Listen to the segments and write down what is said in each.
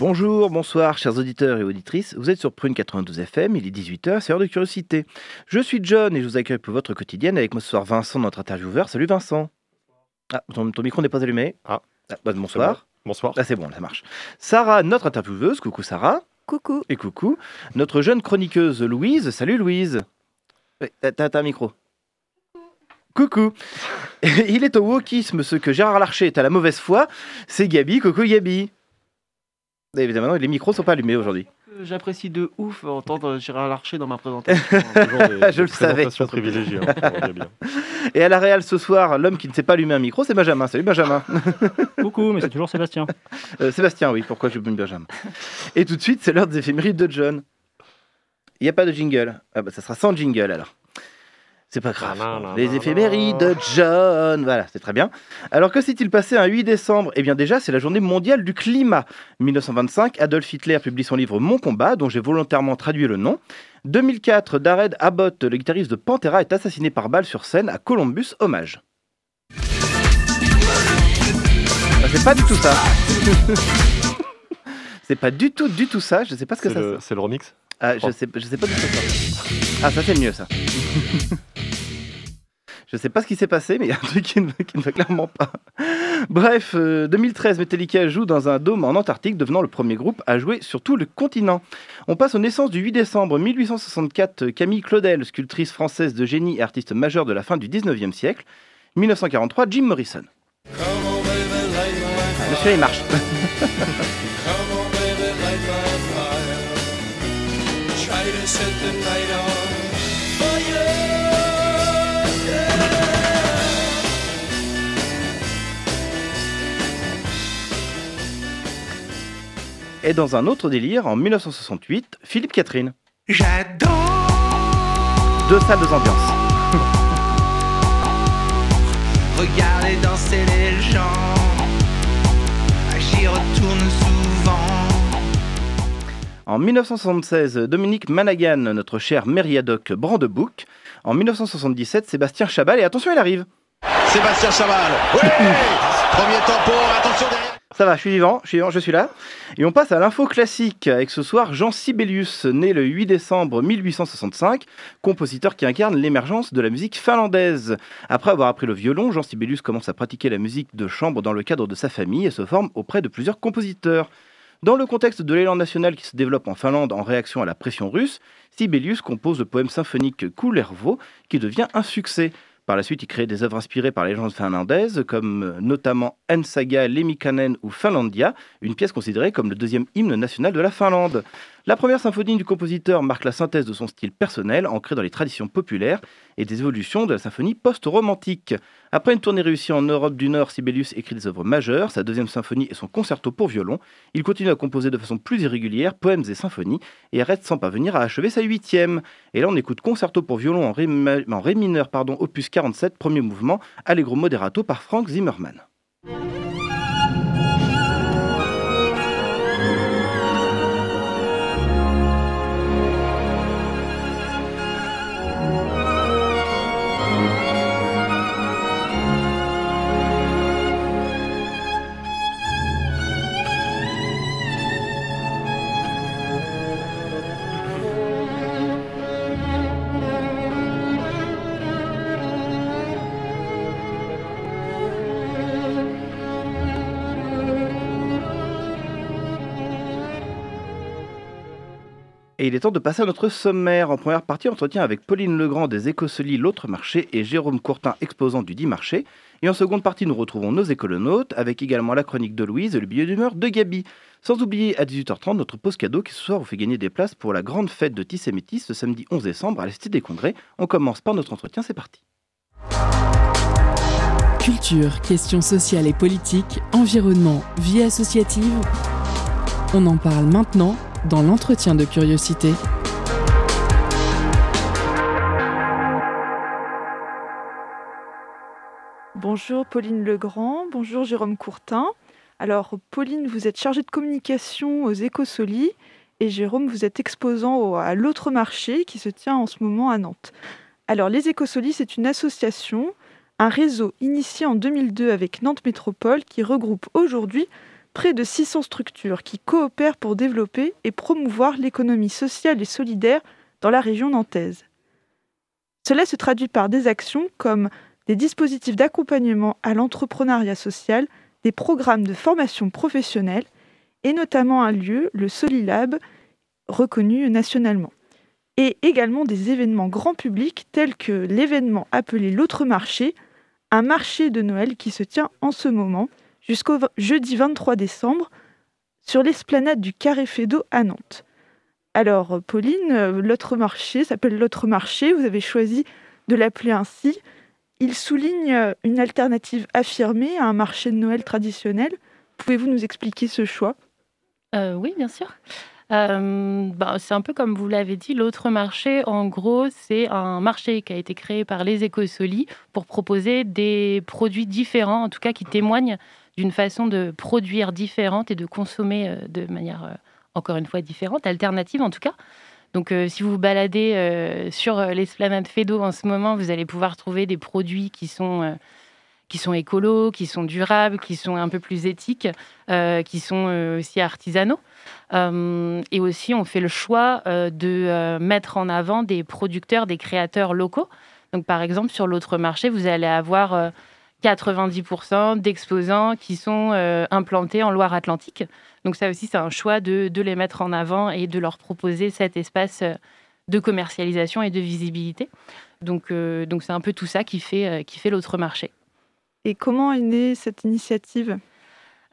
Bonjour, bonsoir, chers auditeurs et auditrices. Vous êtes sur Prune 92 FM, il est 18h, c'est heure de curiosité. Je suis John et je vous accueille pour votre quotidienne avec moi ce soir Vincent, notre intervieweur. Salut Vincent. Ah, ton, ton micro n'est pas allumé. Ah. bah, bonsoir. Bonsoir. Ah, c'est bon, ça marche. Sarah, notre intervieweuse. Coucou Sarah. Coucou. Et coucou. Notre jeune chroniqueuse Louise. Salut Louise. T'as un micro. Coucou. Il est au wokisme ce que Gérard Larcher est à la mauvaise foi. C'est Gabi. Coucou Gabi. Évidemment, les micros sont pas allumés aujourd'hui. J'apprécie de ouf entendre Gérard Larcher dans ma présentation. Je le savais. privilégiées. hein. Et à la Real ce soir, l'homme qui ne sait pas allumer un micro, c'est Benjamin. Salut Benjamin. Coucou, mais c'est toujours Sébastien. Euh, Sébastien, oui, pourquoi je me Benjamin? Et tout de suite, c'est l'heure des éphémérides de John. Il n'y a pas de jingle. Ah bah ça sera sans jingle alors. C'est pas grave. Nanana. Les éphémérides de John. Voilà, c'est très bien. Alors que s'est-il passé un 8 décembre? Eh bien déjà, c'est la journée mondiale du climat. 1925, Adolf Hitler publie son livre Mon combat, dont j'ai volontairement traduit le nom. 2004, Dared Abbott, le guitariste de Pantera, est assassiné par balle sur scène à Columbus, hommage. Ah, c'est pas du tout ça. c'est pas du tout, du tout ça. Je sais pas ce que C'est ça. c'est le remix? Ah, je Oh. sais, je sais pas du tout ça. Ah, ça c'est mieux ça. je sais pas ce qui s'est passé, mais il y a un truc qui ne, ne va clairement pas. Bref, euh, 2013, Metallica joue dans un dôme en Antarctique, devenant le premier groupe à jouer sur tout le continent. On passe aux naissances du 8 décembre 1864, Camille Claudel, sculptrice française de génie et artiste majeure de la fin du 19e siècle. 1943, Jim Morrison. Ah, Monsieur, il marche. Et dans un autre délire, en 1968, Philippe Catherine. J'adore Deux salles, deux ambiances. regarder danser les gens. J'y retourne souvent. En 1976, Dominique Managan, notre cher Mériadoc Brandebouc. En 1977, Sébastien Chabal. Et attention, il arrive. Sébastien Chaval. Oui Premier tempo, attention derrière. Ça va, je suis vivant, je suis vivant, je suis là. Et on passe à l'info classique avec ce soir Jean Sibelius, né le 8 décembre 1865, compositeur qui incarne l'émergence de la musique finlandaise. Après avoir appris le violon, Jean Sibelius commence à pratiquer la musique de chambre dans le cadre de sa famille et se forme auprès de plusieurs compositeurs. Dans le contexte de l'élan national qui se développe en Finlande en réaction à la pression russe, Sibelius compose le poème symphonique Kullervo qui devient un succès. Par la suite, il crée des œuvres inspirées par les légendes finlandaises, comme euh, notamment En Saga Lemikanen ou Finlandia, une pièce considérée comme le deuxième hymne national de la Finlande. La première symphonie du compositeur marque la synthèse de son style personnel, ancré dans les traditions populaires et des évolutions de la symphonie post-romantique. Après une tournée réussie en Europe du Nord, Sibelius écrit des œuvres majeures, sa deuxième symphonie et son concerto pour violon. Il continue à composer de façon plus irrégulière poèmes et symphonies et arrête sans parvenir à achever sa huitième. Et là, on écoute concerto pour violon en ré, en ré mineur, pardon, opus 47, premier mouvement, Allegro moderato par Frank Zimmermann. Il est temps de passer à notre sommaire. En première partie, entretien avec Pauline Legrand des Écosselies L'autre marché et Jérôme Courtin, exposant du dit marché. Et en seconde partie, nous retrouvons nos écolonautes, avec également la chronique de Louise et le billet d'humeur de Gabi. Sans oublier à 18h30 notre pause cadeau qui ce soir vous fait gagner des places pour la grande fête de Tisse et Métis ce samedi 11 décembre à la des Congrès. On commence par notre entretien, c'est parti. Culture, questions sociales et politiques, environnement, vie associative. On en parle maintenant dans l'entretien de curiosité. Bonjour Pauline Legrand, bonjour Jérôme Courtin. Alors Pauline, vous êtes chargée de communication aux Écosolis et Jérôme, vous êtes exposant à l'autre marché qui se tient en ce moment à Nantes. Alors les Écosolis, c'est une association, un réseau initié en 2002 avec Nantes Métropole qui regroupe aujourd'hui près de 600 structures qui coopèrent pour développer et promouvoir l'économie sociale et solidaire dans la région nantaise. Cela se traduit par des actions comme des dispositifs d'accompagnement à l'entrepreneuriat social, des programmes de formation professionnelle et notamment un lieu, le Solilab, reconnu nationalement. Et également des événements grand public tels que l'événement appelé l'autre marché, un marché de Noël qui se tient en ce moment jusqu'au jeudi 23 décembre sur l'esplanade du Carré Fédot à Nantes. Alors, euh, Pauline, euh, l'autre marché s'appelle l'autre marché. Vous avez choisi de l'appeler ainsi. Il souligne euh, une alternative affirmée à un marché de Noël traditionnel. Pouvez-vous nous expliquer ce choix? Oui, bien sûr. Bah, c'est un peu comme vous l'avez dit, l'autre marché, en gros, c'est un marché qui a été créé par les écosolis pour proposer des produits différents, en tout cas qui témoignent d'une façon de produire différente et de consommer euh, de manière, euh, encore une fois, différente, alternative en tout cas. Donc, euh, si vous vous baladez sur l'esplanade Fedo en ce moment, vous allez pouvoir trouver des produits qui sont, qui sont écolos, qui sont durables, qui sont un peu plus éthiques, qui sont aussi artisanaux. Et aussi, on fait le choix de mettre en avant des producteurs, des créateurs locaux. Donc, par exemple, sur l'autre marché, vous allez avoir 90% d'exposants qui sont euh, implantés en Loire-Atlantique. Donc, ça aussi, c'est un choix de, de les mettre en avant et de leur proposer cet espace euh, de commercialisation et de visibilité. Donc, euh, donc c'est un peu tout ça qui fait, euh, qui fait l'autre marché. Et comment est née cette initiative?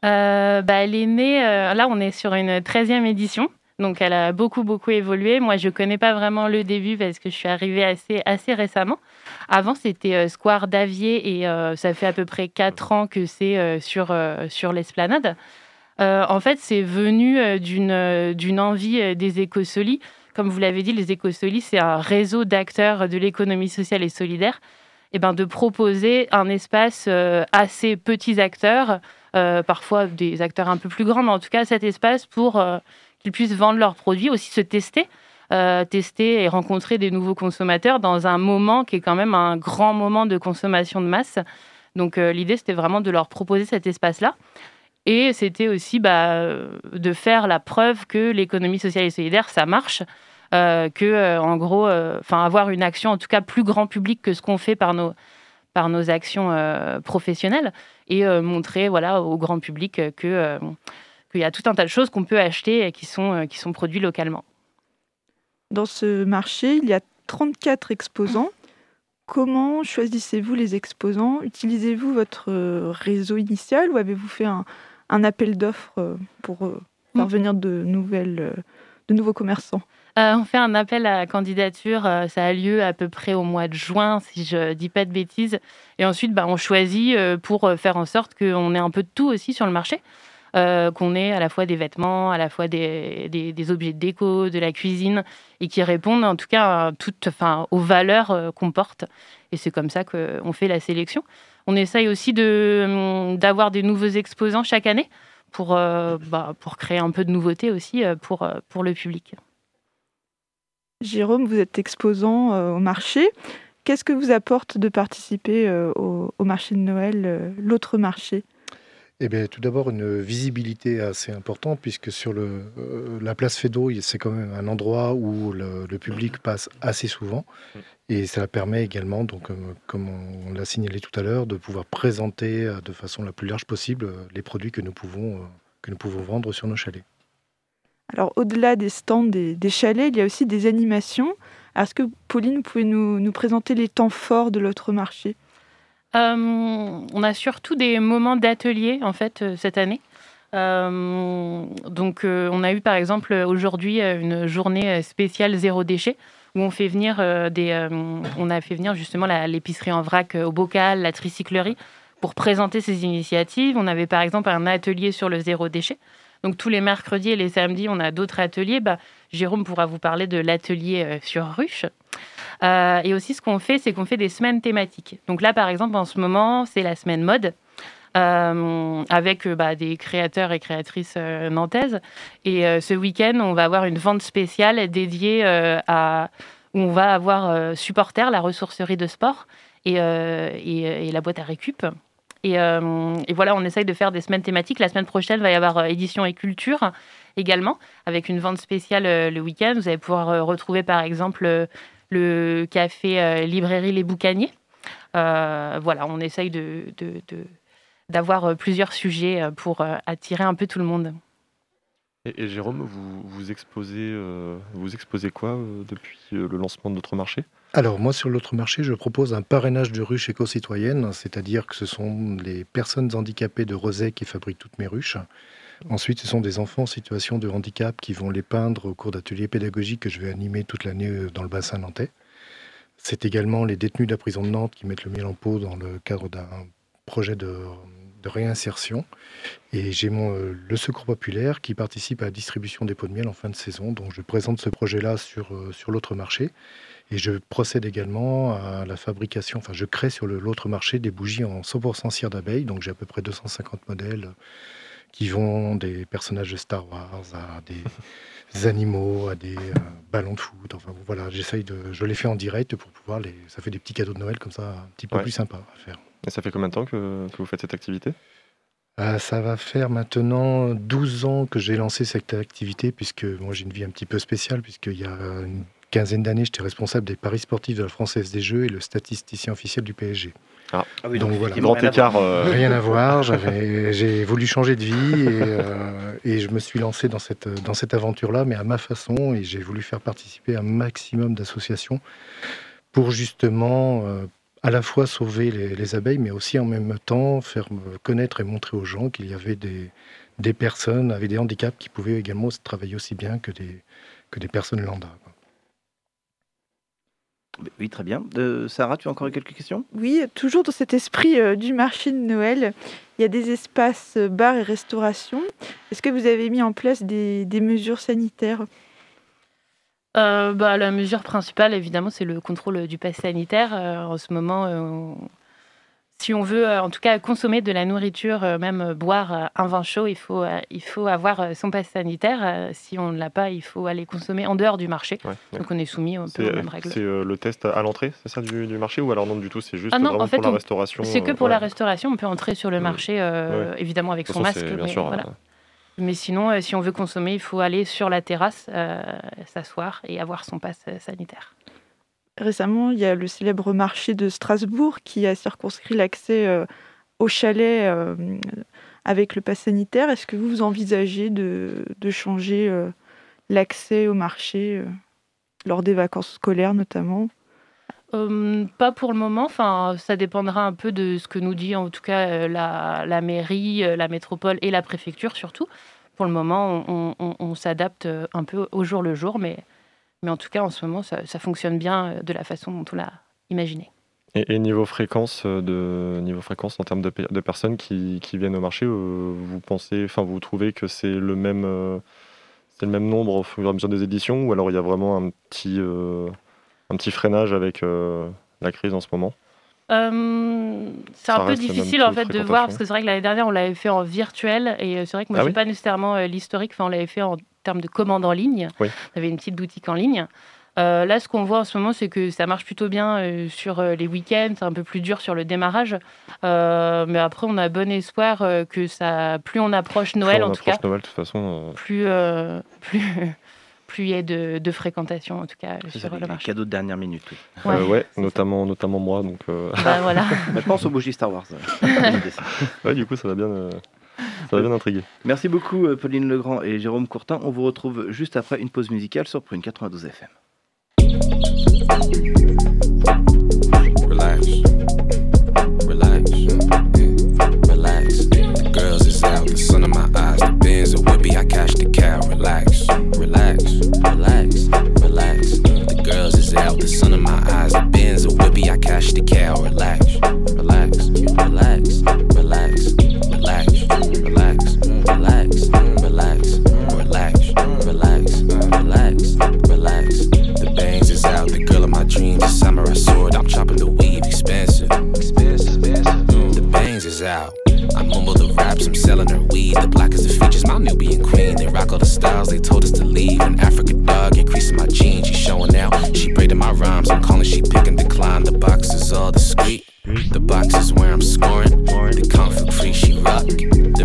Bah, elle est née, là on est sur une 13e édition, donc elle a beaucoup beaucoup évolué. Moi je connais pas vraiment le début parce que je suis arrivée assez, assez récemment. Avant c'était euh, Square d'Avier et euh, ça fait à peu près 4 ans que c'est euh, sur, sur l'esplanade. En fait c'est venu d'une envie des écosolis. Comme vous l'avez dit, les écosolis c'est un réseau d'acteurs de l'économie sociale et solidaire. Et ben, de proposer un espace à ces petits acteurs parfois des acteurs un peu plus grands, mais en tout cas cet espace pour qu'ils puissent vendre leurs produits, aussi se tester, euh, tester et rencontrer des nouveaux consommateurs dans un moment qui est quand même un grand moment de consommation de masse. Donc euh, l'idée c'était vraiment de leur proposer cet espace-là. Et c'était aussi bah, euh, de faire la preuve que l'économie sociale et solidaire, ça marche. euh, que en gros, enfin avoir une action en tout cas plus grand public que ce qu'on fait par nos par nos actions professionnelles et montrer voilà, au grand public qu'il y a tout un tas de choses qu'on peut acheter et qui sont, qui sont produits localement. Dans ce marché, il y a 34 exposants. Comment choisissez-vous les exposants? Utilisez-vous votre euh, réseau initial ou avez-vous fait un, un appel d'offres euh, pour euh, faire Mm. de, nouvelles, euh, de nouveaux commerçants? Euh, on fait un appel à candidature, euh, ça a lieu à peu près au mois de juin, si je dis pas de bêtises. Et ensuite, bah, on choisit euh, pour euh, faire en sorte qu'on ait un peu de tout aussi sur le marché. Euh, qu'on ait à la fois des vêtements, à la fois des, objets de déco, de la cuisine, et qui répondent en tout cas à toutes, aux valeurs euh, qu'on porte. Et c'est comme ça qu'on fait la sélection. On essaye aussi de, hum, d'avoir des nouveaux exposants chaque année pour, euh, bah, pour créer un peu de nouveauté aussi pour, le public. Jérôme, vous êtes exposant au marché. Qu'est-ce que vous apporte de participer au, marché de Noël, l'autre marché? Eh bien, tout d'abord, une visibilité assez importante, puisque sur le, euh, la place Fédot, c'est quand même un endroit où le, public passe assez souvent. Et ça permet également, donc, euh, comme on, l'a signalé tout à l'heure, de pouvoir présenter euh, de façon la plus large possible les produits que nous pouvons, que nous pouvons vendre sur nos chalets. Alors, au-delà des stands des, chalets, il y a aussi des animations. Est-ce que, Pauline, vous pouvez nous, nous présenter les temps forts de l'autre marché? On a surtout des moments d'atelier en fait euh, cette année. Euh, donc euh, on a eu par exemple aujourd'hui euh, une journée euh, spéciale zéro déchet où on fait venir euh, des, euh, on a fait venir justement l'épicerie en vrac euh, au bocal, la tricyclerie pour présenter ces initiatives. On avait par exemple un atelier sur le zéro déchet. Donc tous les mercredis et les samedis, on a d'autres ateliers. Bah, Jérôme pourra vous parler de l'atelier euh, sur ruche. Euh, et aussi, ce qu'on fait, c'est qu'on fait des semaines thématiques. Donc là, par exemple, en ce moment, c'est la semaine mode. euh, avec bah, des créateurs et créatrices nantaises. Et ce week-end, on va avoir une vente spéciale dédiée à où on va avoir Supporter, la ressourcerie de sport, et, et, et la boîte à récup. Et, euh, et voilà, on essaye de faire des semaines thématiques. La semaine prochaine, il va y avoir euh, édition et culture également, avec une vente spéciale euh, le week-end. Vous allez pouvoir retrouver par exemple le café librairie Les Boucaniers. Voilà, on essaye d'avoir plusieurs sujets pour attirer un peu tout le monde. Et, Jérôme, vous, vous, exposez, vous exposez quoi depuis le lancement de notre marché? Alors moi sur l'autre marché, je propose un parrainage de ruches éco-citoyennes, c'est-à-dire que ce sont les personnes handicapées de Rosay qui fabriquent toutes mes ruches. Ensuite, ce sont des enfants en situation de handicap qui vont les peindre au cours d'ateliers pédagogiques que je vais animer toute l'année euh, dans le bassin nantais. C'est également les détenus de la prison de Nantes qui mettent le miel en pot dans le cadre d'un projet de, de réinsertion. Et j'ai mon, euh, le Secours Populaire qui participe à la distribution des pots de miel en fin de saison. Donc je présente ce projet-là sur, euh, sur l'autre marché. Et je procède également à la fabrication, enfin je crée sur l'autre marché des bougies en 100% cire d'abeille. Donc j'ai à peu près 250 modèles euh, qui vont des personnages de Star Wars à des, animaux, à des euh, ballons de foot. Enfin voilà, j'essaye de, je les fais en direct pour pouvoir les, ça fait des petits cadeaux de Noël comme ça, un petit peu Ouais. plus sympa à faire. Et ça fait combien de temps que, que vous faites cette activité? Euh, ça va faire maintenant 12 ans que j'ai lancé cette activité, puisque moi j'ai une vie un petit peu spéciale, puisqu'il y a une quinzaine d'années, j'étais responsable des paris sportifs de la Française des Jeux et le statisticien officiel du PSG. Ah, Ah oui, Donc donc, voilà. Grand rien à écart. voir. euh, Rien à voir, j'avais- j'ai voulu changer de vie et, euh, et je me suis lancé dans cette, dans cette aventure-là, mais à ma façon, et j'ai voulu faire participer un maximum d'associations pour justement euh, à la fois sauver les, les abeilles, mais aussi en même temps faire me connaître et montrer aux gens qu'il y avait des, des personnes avec des handicaps qui pouvaient également travailler aussi bien que des, que des personnes lambda. Oui, très bien. Euh, Sarah, tu as encore quelques questions? Oui, toujours dans cet esprit euh, du marché de Noël, il y a des espaces euh, bars et restauration. Est-ce que vous avez mis en place des, des mesures sanitaires? Euh, bah, la mesure principale, évidemment, c'est le contrôle du pass sanitaire. Euh, en ce moment, euh, on- si on veut, euh, en tout cas, consommer de la nourriture, euh, même euh, boire un vin chaud, il faut, il faut avoir son pass sanitaire. Si on ne l'a pas, il faut aller consommer en dehors du marché. ouais, ouais. Donc on est soumis un peu aux mêmes règles. c'est, le test à l'entrée, c'est ça du, du marché Ou alors non du tout, c'est juste Ah non, vraiment en fait, pour la on- restauration C'est que pour la restauration, on peut entrer sur le marché, euh, évidemment avec son façon, masque. bien mais sûr. voilà. Mais sinon, si on veut consommer, il faut aller sur la terrasse, euh, s'asseoir et avoir son pass euh, sanitaire. Récemment, il y a le célèbre marché de Strasbourg qui a circonscrit l'accès euh, au chalet euh, avec le pass sanitaire. Est-ce que vous envisagez de, changer euh, l'accès au marché lors des vacances scolaires notamment? Euh, pas pour le moment. Enfin, ça dépendra un peu de ce que nous dit en tout cas la, mairie, la métropole et la préfecture surtout. Pour le moment, on, on- s'adapte un peu au jour le jour, mais, mais en tout cas, en ce moment, ça, ça fonctionne bien euh, de la façon dont on l'a imaginé. Et, et niveau fréquence, euh, de, niveau fréquence en termes de, pe- de personnes qui, qui viennent au marché, euh, vous pensez, enfin vous trouvez que c'est le même, c'est le même nombre au fur et à mesure des éditions, ou alors il y a vraiment un petit, euh, un petit freinage avec euh, la crise en ce moment? Euh, c'est un peu difficile en fait de voir parce que c'est vrai que l'année dernière on l'avait fait en virtuel et c'est vrai que moi Ah oui. n'ai pas nécessairement l'historique, enfin on l'avait fait en termes de commandes en ligne. Oui. On avait une petite boutique en ligne. Euh, là, ce qu'on voit en ce moment, c'est que ça marche plutôt bien euh, sur euh, les week-ends, c'est un peu plus dur sur le démarrage. Euh, mais après, on a bon espoir euh, que ça, plus on approche Noël Plus on en tout cas, approche Noël, de toute façon. euh, plus, euh, plus, plus il y a de, de fréquentation en tout cas C'est ça, sur les, le marché. cadeaux de dernière minute. oui. euh, Ouais, notamment, notamment moi. Donc, euh, Bah, voilà. Mais pense aux bougies Star Wars. ça. ouais, du coup, ça va bien, euh, ça va bien intriguer. Merci beaucoup, euh, Pauline Legrand et Jérôme Courtin. On vous retrouve juste après une pause musicale sur Prune 92 FM. Relax. Relax. Yeah. Relax. The girls is out, the sun in my eyes, the Benz a whippy, I cash the cow. Relax. Relax. Relax. Relax. The girls is out, the sun in my eyes, the Benz a whippy, I cash the cow. Relax. Relax. Relax. Relax. relax, relax, relax, relax, relax, relax. The bangs is out, the girl of my dreams, the samurai sword. I'm chopping the weave, expensive. The bangs is out. I mumble the raps, I'm selling her weed. The black is the features, my Nubian queen. They rock all the styles, they told us to leave. An African dog, increasing my jeans, she showing out. She braiding my rhymes, I'm calling, she picking decline. The box is all discreet. The box is where I'm scoring. The comfort free, she rock.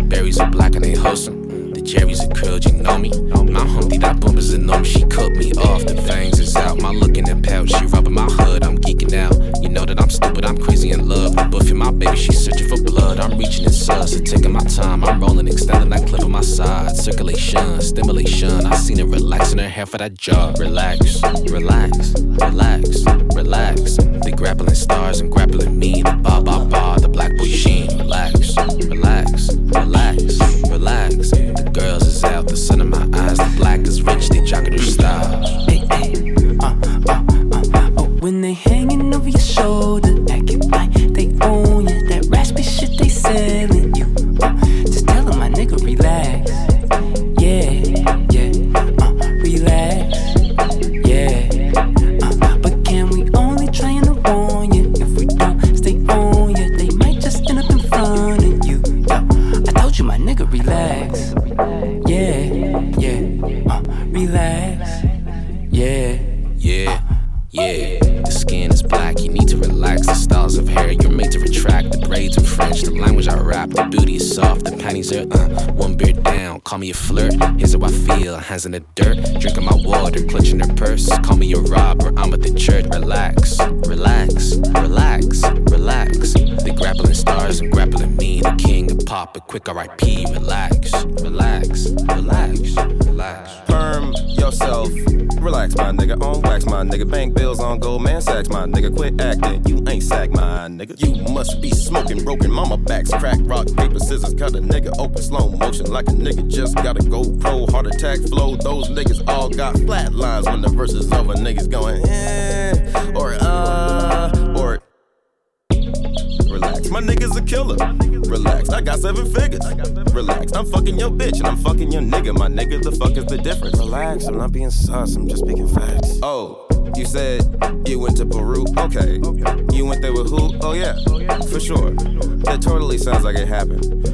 Berries are black and they wholesome. The cherries are curled, you know me. My humpty that boomers enormous, she cut me off. The fangs is out, my look in the pouch. She rubbing my hood, I'm geeking out. You know that I'm stupid, I'm crazy in love. The buffing my baby, she's searching for blood. I'm reaching in sus, and taking my time. I'm rolling, extending that clip on my side. Circulation, stimulation. I seen her relaxing her hair for that job. Relax, relax, relax, relax. The grappling stars and grappling me. The ba ba ba, black boy sheen. Relax, relax, relax, relax. The girls is out, the sun like a nigga just got a GoPro. Heart attack flow. Those niggas all got flat lines when the verses is over. Niggas going, eh, or uh, or Relax, my nigga's a killer. Relax, I got seven figures. Relax, I'm fucking your bitch and I'm fucking your nigga. My nigga, the fuck is the difference? Relax, I'm not being sus, I'm just speaking facts. Oh, you said you went to Peru? Okay. You went there with who? Oh, yeah, for sure. That totally sounds like it happened.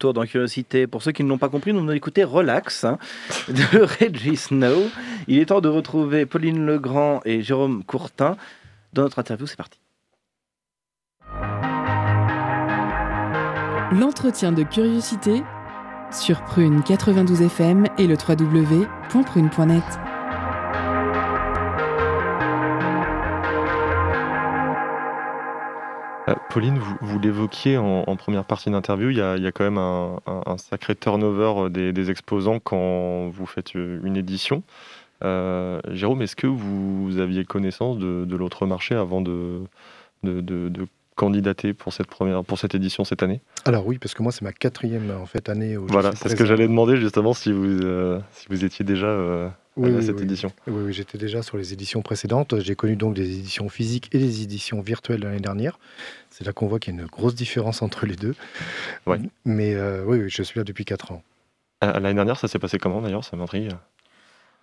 Retour dans Curiosité. Pour ceux qui ne l'ont pas compris, nous venons d'écouter Relax hein, de Reggie Snow. Il est temps de retrouver Pauline Legrand et Jérôme Courtin dans notre interview. C'est parti. L'entretien de curiosité sur Prune 92 FM et le www.prune.net. Pauline, vous, vous l'évoquiez en, en première partie d'interview, il y, a, il y a quand même un, un- un sacré turnover des, des exposants quand vous faites euh, une édition. Euh, Jérôme, est-ce que vous aviez connaissance de, de l'autre marché avant de, de, de- de candidater pour cette, première, pour cette édition cette année? Alors oui, parce que moi c'est ma quatrième en fait année où Voilà, c'est ce que j'allais demander justement si vous, euh, si vous étiez déjà euh, Oui, cette oui. édition. Oui, oui, j'étais déjà sur les éditions précédentes. J'ai connu donc des éditions physiques et des éditions virtuelles l'année dernière. C'est là qu'on voit qu'il y a une grosse différence entre les deux. Ouais. Mais euh, oui, oui, je suis là depuis 4 ans. Euh, L'année dernière, ça s'est passé comment d'ailleurs Ça m'intrigue.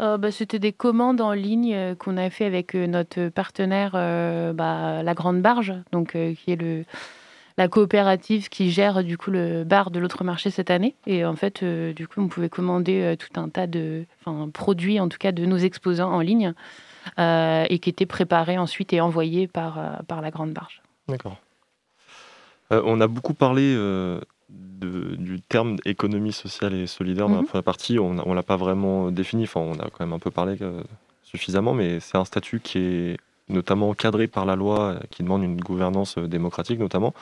Euh, bah, C'était des commandes en ligne euh, qu'on a fait avec euh, notre partenaire, euh, bah, la Grande Barge, donc, euh, qui est le, la coopérative qui gère du coup le bar de l'autre marché cette année. Et en fait, euh, du coup, on pouvait commander euh, tout un tas de enfin, produits, en tout cas de nos exposants en ligne, euh, et qui étaient préparés ensuite et envoyés par, par la Grande Barge. D'accord. On a beaucoup parlé de- du terme économie sociale et solidaire dans la Mhm. première partie. On ne l'a pas vraiment défini, enfin on a quand même un peu parlé suffisamment, mais c'est un statut qui est notamment encadré par la loi, qui demande une gouvernance démocratique notamment.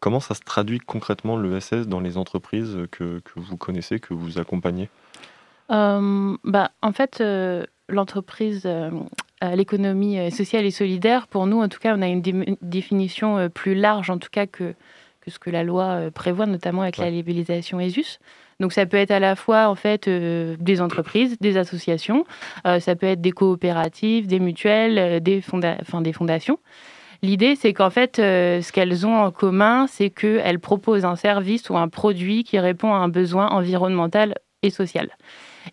Comment ça se traduit concrètement l'ESS dans les entreprises que, que vous connaissez, que vous accompagnez? Euh, bah, en fait, euh, l'entreprise, euh, l'économie sociale et solidaire, pour nous, en tout cas, on a une dé- définition plus large, en tout cas, que, que ce que la loi prévoit, notamment avec la labellisation ESUS. Donc, ça peut être à la fois, en fait, euh, des entreprises, des associations, euh, ça peut être des coopératives, des mutuelles, euh, des, fonda- enfin, des fondations. L'idée, c'est qu'en fait, euh, ce qu'elles ont en commun, c'est qu'elles proposent un service ou un produit qui répond à un besoin environnemental et social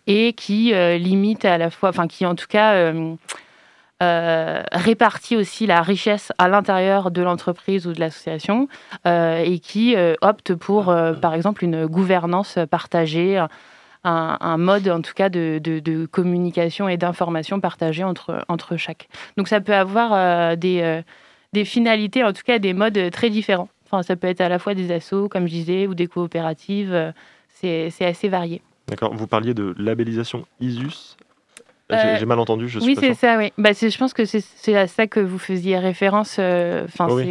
et qui euh, limite à la fois, enfin qui en tout cas euh, répartit aussi la richesse à l'intérieur de l'entreprise ou de l'association et qui opte pour, par exemple, une gouvernance partagée, un, mode en tout cas de, de- communication et d'information partagée entre, entre chaque. Donc ça peut avoir des, des finalités, en tout cas des modes très différents. Enfin, ça peut être à la fois des assos, comme je disais, ou des coopératives. euh, C'est assez varié. D'accord. Vous parliez de labellisation ISUS. J'ai Euh, j'ai mal entendu, je suis oui, c'est ça, oui. Bah, je pense que c'est- à ça que vous faisiez référence. euh, Enfin, oui.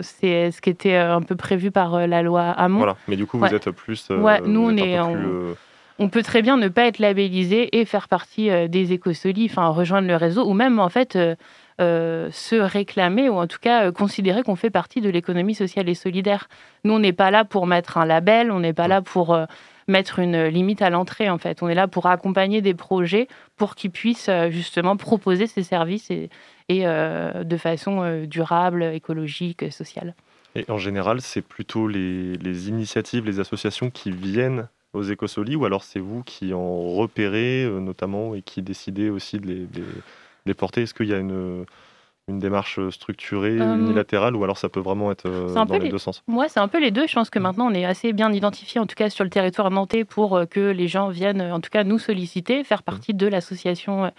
c'est euh, ce qui était euh, un peu prévu par euh, la loi Hamon. Voilà. Mais du coup, vous Ouais. êtes plus. euh, Ouais, nous, on est en- plus, euh, On peut très bien ne pas être labellisé et faire partie euh, des écosolis, enfin rejoindre le réseau, ou même en fait euh, se réclamer, ou en tout cas euh, considérer qu'on fait partie de l'économie sociale et solidaire. Nous, on n'est pas là pour mettre un label, on n'est pas là pour euh, mettre une limite à l'entrée, en fait. On est là pour accompagner des projets pour qu'ils puissent justement proposer ces services et, de façon durable, écologique, sociale. Et en général, c'est plutôt les, initiatives, les associations qui viennent aux écosolis, ou alors c'est vous qui en repérez notamment et qui décidez aussi de les, les- porter Est-ce qu'il y a une, une démarche structurée, Euh, unilatérale, ou alors ça peut vraiment être euh, dans les les- deux sens? Moi, c'est un peu les deux. Je pense que maintenant, on est assez bien identifié, en tout cas sur le territoire nantais, pour euh, que les gens viennent, en tout cas, nous solliciter, faire partie de l'association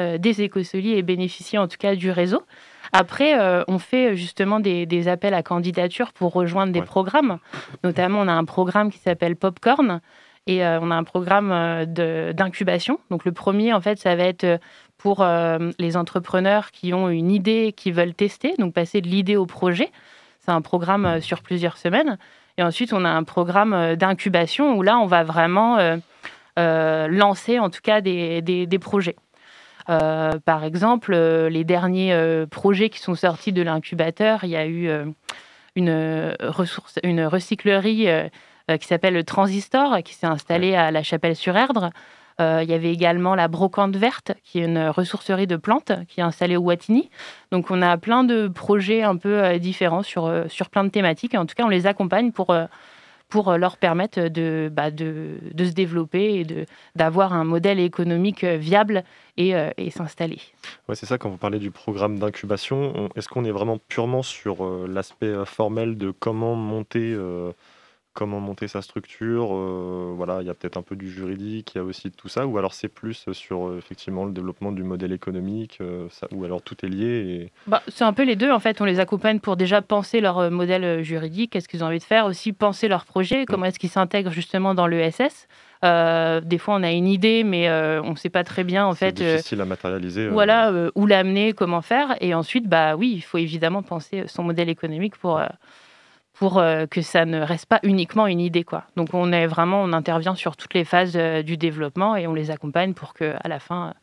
des écosolis et bénéficier, en tout cas, du réseau. Après, euh, on fait justement des, des appels à candidature pour rejoindre des programmes. Notamment, on a un programme qui s'appelle Popcorn et euh, on a un programme d'incubation. Donc, le premier, en fait, ça va être pour euh, les entrepreneurs qui ont une idée, qui veulent tester, donc passer de l'idée au projet. C'est un programme euh, sur plusieurs semaines. Et ensuite, on a un programme euh, d'incubation où là, on va vraiment euh, euh, lancer en tout cas des, des- des projets. Par exemple, les derniers projets qui sont sortis de l'incubateur, il y a eu une, ressource, une recyclerie qui s'appelle le Transistor, qui s'est installée à La Chapelle-sur-Erdre. Euh, il y avait également la Brocante Verte, qui est une ressourcerie de plantes, qui est installée au Wattignies. Donc on a plein de projets un peu euh, différents sur, euh, sur plein de thématiques. En tout cas, on les accompagne pour, pour leur permettre de, bah, de, de se développer et d'avoir un modèle économique viable et, et s'installer. Ouais, c'est ça, quand vous parlez du programme d'incubation, on- est-ce qu'on est vraiment purement sur l'aspect formel de comment monter, comment monter sa structure euh, Voilà, il y a peut-être un peu du juridique, il y a aussi tout ça, ou alors c'est plus sur euh, effectivement le développement du modèle économique, euh, ça- ou alors tout est lié et... Bah, c'est un peu les deux en fait. On les accompagne pour déjà penser leur modèle juridique, qu'est-ce qu'ils ont envie de faire, aussi penser leur projet, comment est-ce qu'ils s'intègrent justement dans l'ESS. Euh, des fois, on a une idée, mais euh, on ne sait pas très bien en C'est fait. euh, difficile à matérialiser. voilà, où l'amener, comment faire. Et ensuite, bah oui, il faut évidemment penser son modèle économique pour, pour euh, que ça ne reste pas uniquement une idée. Quoi. Donc on est vraiment, on intervient sur toutes les phases euh, du développement et on les accompagne pour que à la fin,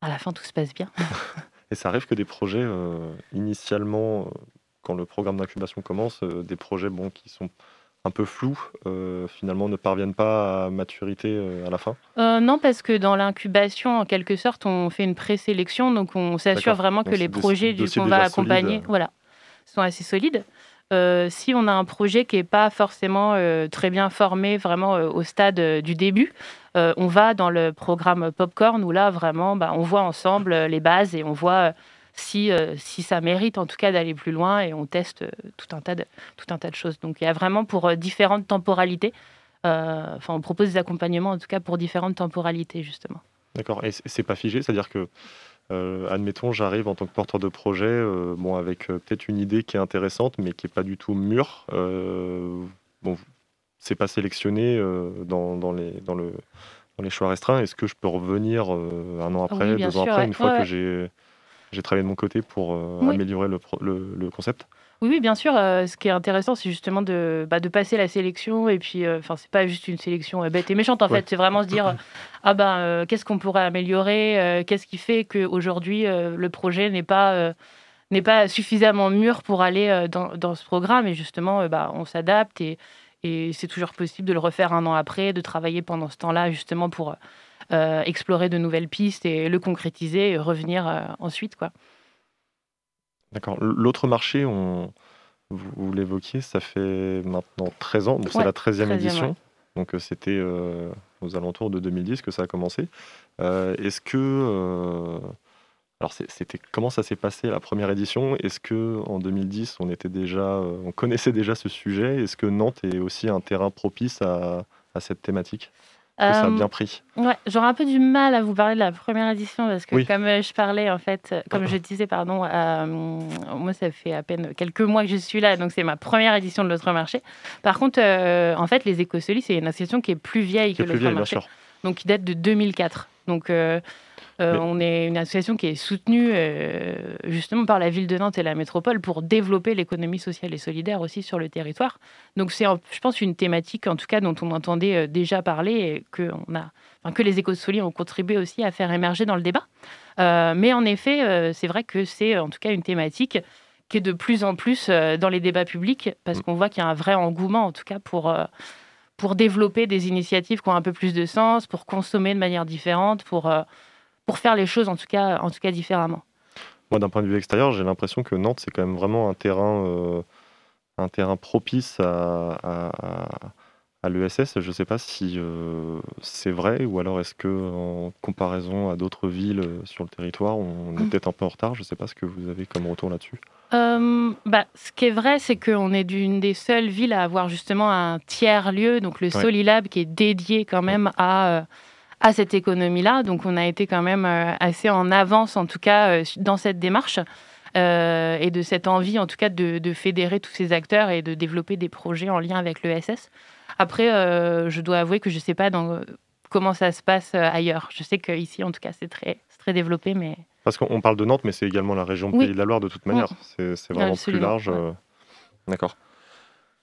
à la fin tout se passe bien. Et ça arrive que des projets, euh, initialement, quand le programme d'incubation commence, euh, des projets bon, qui sont un peu flous, euh, finalement ne parviennent pas à maturité euh, à la fin? Euh, non, parce que dans l'incubation, en quelque sorte, on fait une présélection, donc on s'assure vraiment que les projets qu'on va accompagner voilà, sont assez solides. Euh, si on a un projet qui n'est pas forcément euh, très bien formé, vraiment euh, au stade du début, on va dans le programme Popcorn où là, vraiment, bah, on voit ensemble les bases et on voit si, si ça mérite en tout cas d'aller plus loin et on teste tout, un tas de, tout un tas de choses. Donc il y a vraiment pour différentes temporalités, enfin on propose des accompagnements en tout cas pour différentes temporalités justement. D'accord. Et c'est pas figé, c'est-à-dire que, euh, admettons, j'arrive en tant que porteur de projet, euh, bon, avec euh, peut-être une idée qui est intéressante, mais qui est pas du tout mûre. Bon, c'est pas sélectionné dans, dans les, dans, le, dans les choix restreints. Est-ce que je peux revenir un an après, Oui, deux ans après, ouais. une fois Ouais, que j'ai j'ai travaillé de mon côté pour Oui. améliorer le, pro- le, le concept? Oui, oui, bien sûr. euh, ce qui est intéressant, c'est justement de, bah, de passer la sélection. Et puis, euh, enfin, c'est pas juste une sélection euh, bête et méchante, en Ouais. fait. C'est vraiment se dire, ah ben, qu'est-ce qu'on pourrait améliorer Qu'est-ce qui fait qu'aujourd'hui, le projet n'est pas, n'est pas suffisamment mûr pour aller dans, dans ce programme Et justement, bah, on s'adapte et, et c'est toujours possible de le refaire un an après, de travailler pendant ce temps-là, justement, pour explorer de nouvelles pistes et le concrétiser et revenir ensuite, quoi. D'accord. L'autre marché, on... vous, vous l'évoquiez, ça fait maintenant 13 ans. C'est la 13e 13e, édition. ouais. Donc euh, c'était euh, aux alentours de 2010 que ça a commencé. Euh, Est-ce que... euh, Alors c'était comment ça s'est passé la première édition? Est-ce que en 2010 on était déjà, on connaissait déjà ce sujet? Est-ce que Nantes est aussi un terrain propice à, à cette thématique? Que ça a Euh, bien pris Ouais, j'aurais un peu du mal à vous parler de la première édition parce que Oui. comme euh, je parlais en fait, euh, comme je disais pardon, euh, moi ça fait à peine quelques mois que je suis là, donc c'est ma première édition de l'autre marché. Par contre, euh, en fait, les Écosolis, c'est une association qui est plus vieille Qui que plus l'autre vieille, bien marché, sûr. donc qui date de 2004. Donc euh, euh, on est une association qui est soutenue euh, justement par la ville de Nantes et la métropole pour développer l'économie sociale et solidaire aussi sur le territoire. Donc c'est, je pense, une thématique en tout cas dont on entendait euh, déjà parler et que, on a, enfin, que les écosoliers ont contribué aussi à faire émerger dans le débat. Euh, mais en effet, c'est vrai que c'est en tout cas une thématique qui est de plus en plus dans les débats publics parce qu'on voit qu'il y a un vrai engouement en tout cas pour, pour développer des initiatives qui ont un peu plus de sens, pour consommer de manière différente, pour, euh, pour faire les choses en tout cas, en tout cas différemment. Moi, d'un point de vue extérieur, j'ai l'impression que Nantes, c'est quand même vraiment un terrain, euh, un terrain propice à, à, l'ESS. Je ne sais pas si euh, c'est vrai ou alors est-ce que en comparaison à d'autres villes euh, sur le territoire, on est Mm. peut-être un peu en retard. Je ne sais pas ce que vous avez comme retour là-dessus. Euh, bah, ce qui est vrai, c'est qu'on est d'une des seules villes à avoir justement un tiers-lieu, donc le Ouais. Solilab, qui est dédié quand même à, à cette économie-là. Donc on a été quand même euh, assez en avance, en tout cas, euh, dans cette démarche. euh, et de cette envie, en tout cas, de, de fédérer tous ces acteurs et de développer des projets en lien avec l'ESS. Après, euh, je dois avouer que je ne sais pas dans, comment ça se passe ailleurs. Je sais qu'ici, en tout cas, c'est très, très développé, mais Parce qu'on on parle de Nantes, mais c'est également la région Oui. Pays de la Loire de toute manière. C'est vraiment Absolument, plus large. D'accord.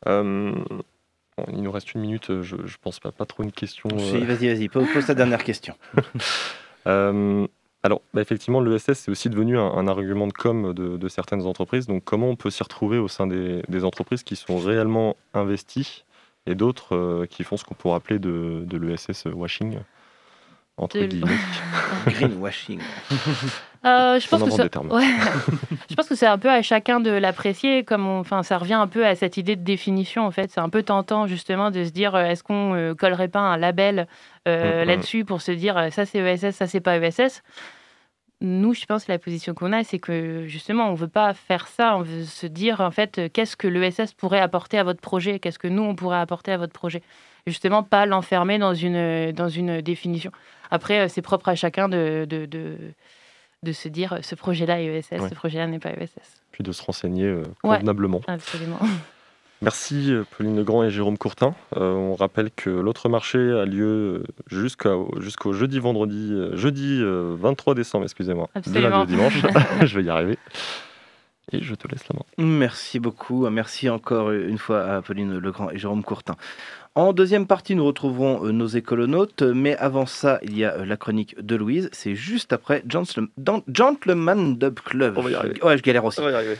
Euh, il nous reste une minute. Je, je pense pas, pas trop une question. Si, euh, Vas-y, vas-y, pose, pose ta dernière question. Euh, alors, bah, effectivement, l'ESS, c'est aussi devenu un, un argument de com de, de certaines entreprises. Donc, comment on peut s'y retrouver au sein des, des entreprises qui sont réellement investies et d'autres euh, qui font ce qu'on pourrait appeler de, de l'ESS washing, entre guillemets Greenwashing. Euh, je pense que invente ça... des termes. ouais. je pense que c'est un peu à chacun de l'apprécier. Comme on- enfin, ça revient un peu à cette idée de définition. En fait, c'est un peu tentant justement de se dire euh, est-ce qu'on euh, collerait pas un label euh, Mhm. là-dessus pour se dire ça c'est ESS, ça c'est pas ESS. Nous, je pense la position qu'on a, c'est que justement, on veut pas faire ça. On veut se dire en fait, euh, qu'est-ce que l'ESS pourrait apporter à votre projet? Qu'est-ce que nous on pourrait apporter à votre projet? Et Justement, pas l'enfermer dans une dans une définition. Après, euh, c'est propre à chacun de, de, de, de se dire euh, ce projet-là est ESS, Ouais. ce projet-là n'est pas ESS. Puis de se renseigner euh, Ouais. convenablement. Absolument. Merci euh, Pauline Legrand et Jérôme Courtin. Euh, on rappelle que l'autre marché a lieu jusqu'à- jusqu'au jeudi vendredi, euh, jeudi euh, 23 décembre, excusez-moi, de au dimanche. je vais y arriver. Et je te laisse la main. Merci beaucoup. Merci encore une fois à Pauline Legrand et Jérôme Courtin. En deuxième partie, nous retrouverons euh, nos écolonautes, mais avant ça, il y a euh, la chronique de Louise. C'est juste après Gentleman Dub Club. On va y arriver. Ouais, je galère aussi. On va y arriver.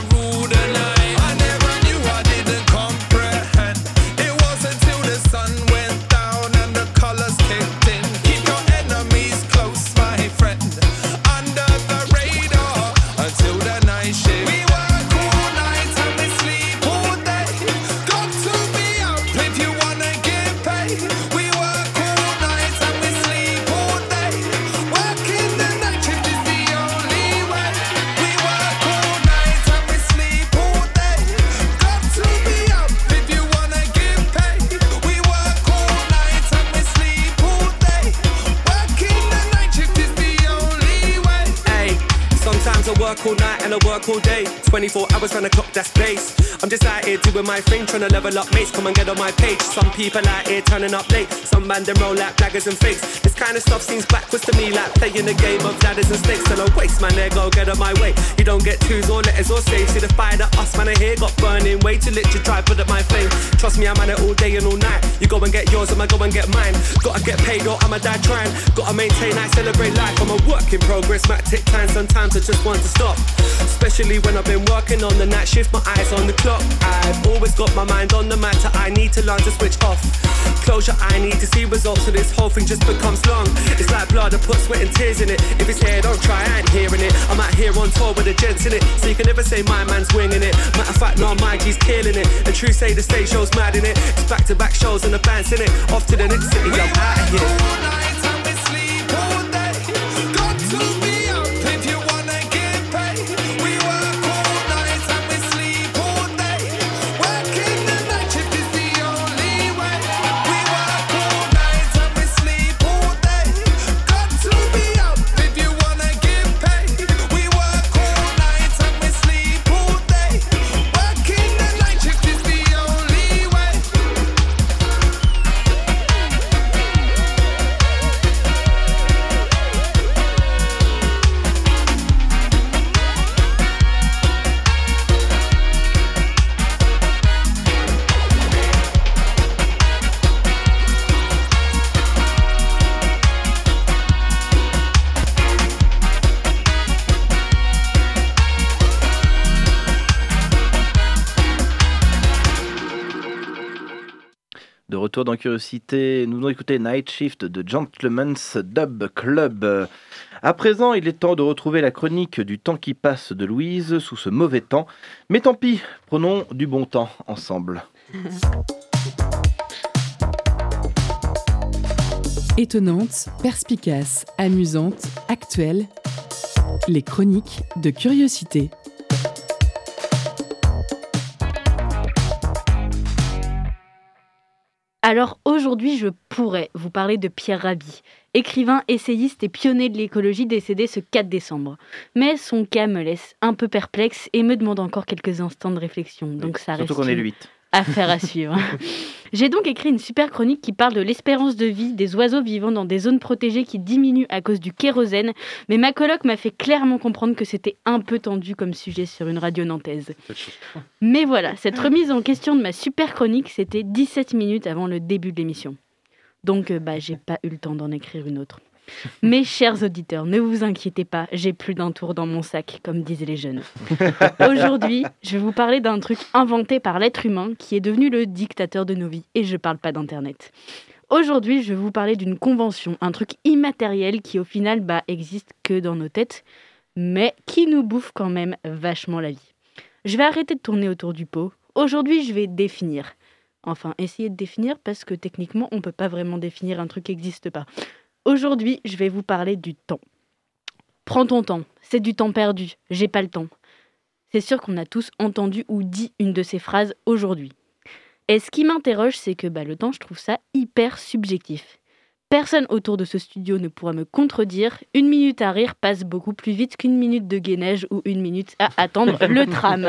room. 24 hours on the clock, that's base. I'm just out here doing my thing, trying to level up mates. Come and get on my page. Some people out here turning up late. Some man them roll like daggers and fakes. This kind of stuff seems backwards to me, like playing a game of ladders and snakes. And I waste man, there go get on my way. You don't get twos or letters or saves. See the fire that us man I here got burning way too lit to try put up my flame. Trust me, I'm at it all day and all night. You go and get yours, I'ma go and get mine. Gotta get paid or I'ma die trying. Gotta maintain, I celebrate life. I'm a work in progress, might take time. Sometimes I just want to stop. Especially when I've been working on the night shift, my eyes on the clock. I've always got my mind on the matter. I need to learn to switch off. Closure, I need to see results, so this whole thing just becomes long. It's like blood, I put sweat and tears in it. If it's here, don't try, I ain't hearing it. I'm out here on tour with the gents in it, so you can never say my man's winging it. Matter of fact, no, my G's killing it. And true say the stage show's mad in it. It's back to back shows and the band's in it. Off to the next city, I'm out of here. De retour Curiosité, nous allons écouter Night Shift de Gentleman's Dub Club. À présent, il est temps de retrouver la chronique du temps qui passe de Louise sous ce mauvais temps. Mais tant pis, prenons du bon temps ensemble. Étonnante, perspicace, amusante, actuelle. Les chroniques de Curiosité. Alors aujourd'hui, je pourrais vous parler de Pierre Rabhi, écrivain, essayiste et pionnier de l'écologie décédé ce 4 décembre. Mais son cas me laisse un peu perplexe et me demande encore quelques instants de réflexion. Donc ça Surtout reste qu'on est le 8. affaire à suivre. J'ai donc écrit une super chronique qui parle de l'espérance de vie des oiseaux vivant dans des zones protégées qui diminuent à cause du kérosène, mais ma coloc m'a fait clairement comprendre que c'était un peu tendu comme sujet sur une radio nantaise. Mais voilà, cette remise en question de ma super chronique, c'était 17 minutes avant le début de l'émission. Donc, euh, bah, j'ai pas eu le temps d'en écrire une autre. Mes chers auditeurs, ne vous inquiétez pas, j'ai plus d'un tour dans mon sac, comme disaient les jeunes. Aujourd'hui, je vais vous parler d'un truc inventé par l'être humain qui est devenu le dictateur de nos vies, et je parle pas d'Internet. Aujourd'hui, je vais vous parler d'une convention, un truc immatériel qui au final bah, existe que dans nos têtes, mais qui nous bouffe quand même vachement la vie. Je vais arrêter de tourner autour du pot. Aujourd'hui, je vais définir. Enfin, essayer de définir parce que techniquement, on ne peut pas vraiment définir un truc qui n'existe pas. Aujourd'hui, je vais vous parler du temps. Prends ton temps, c'est du temps perdu, j'ai pas le temps. C'est sûr qu'on a tous entendu ou dit une de ces phrases aujourd'hui. Et ce qui m'interroge, c'est que bah, le temps, je trouve ça hyper subjectif. Personne autour de ce studio ne pourra me contredire. Une minute à rire passe beaucoup plus vite qu'une minute de gainage ou une minute à attendre le tram.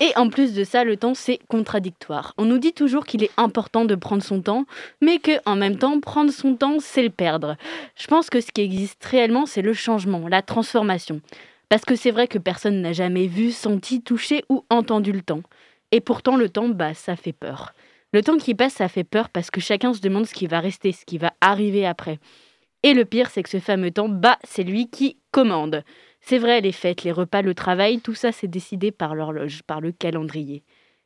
Et en plus de ça, le temps, c'est contradictoire. On nous dit toujours qu'il est important de prendre son temps, mais que en même temps, prendre son temps, c'est le perdre. Je pense que ce qui existe réellement, c'est le changement, la transformation. Parce que c'est vrai que personne n'a jamais vu, senti, touché ou entendu le temps. Et pourtant, le temps, bah, ça fait peur. Le temps qui passe, ça fait peur parce que chacun se demande ce qui va rester, ce qui va arriver après. Et le pire, c'est que ce fameux temps, bah, c'est lui qui commande. C'est vrai, les fêtes, les repas, le travail, tout ça, c'est décidé par l'horloge, par le calendrier.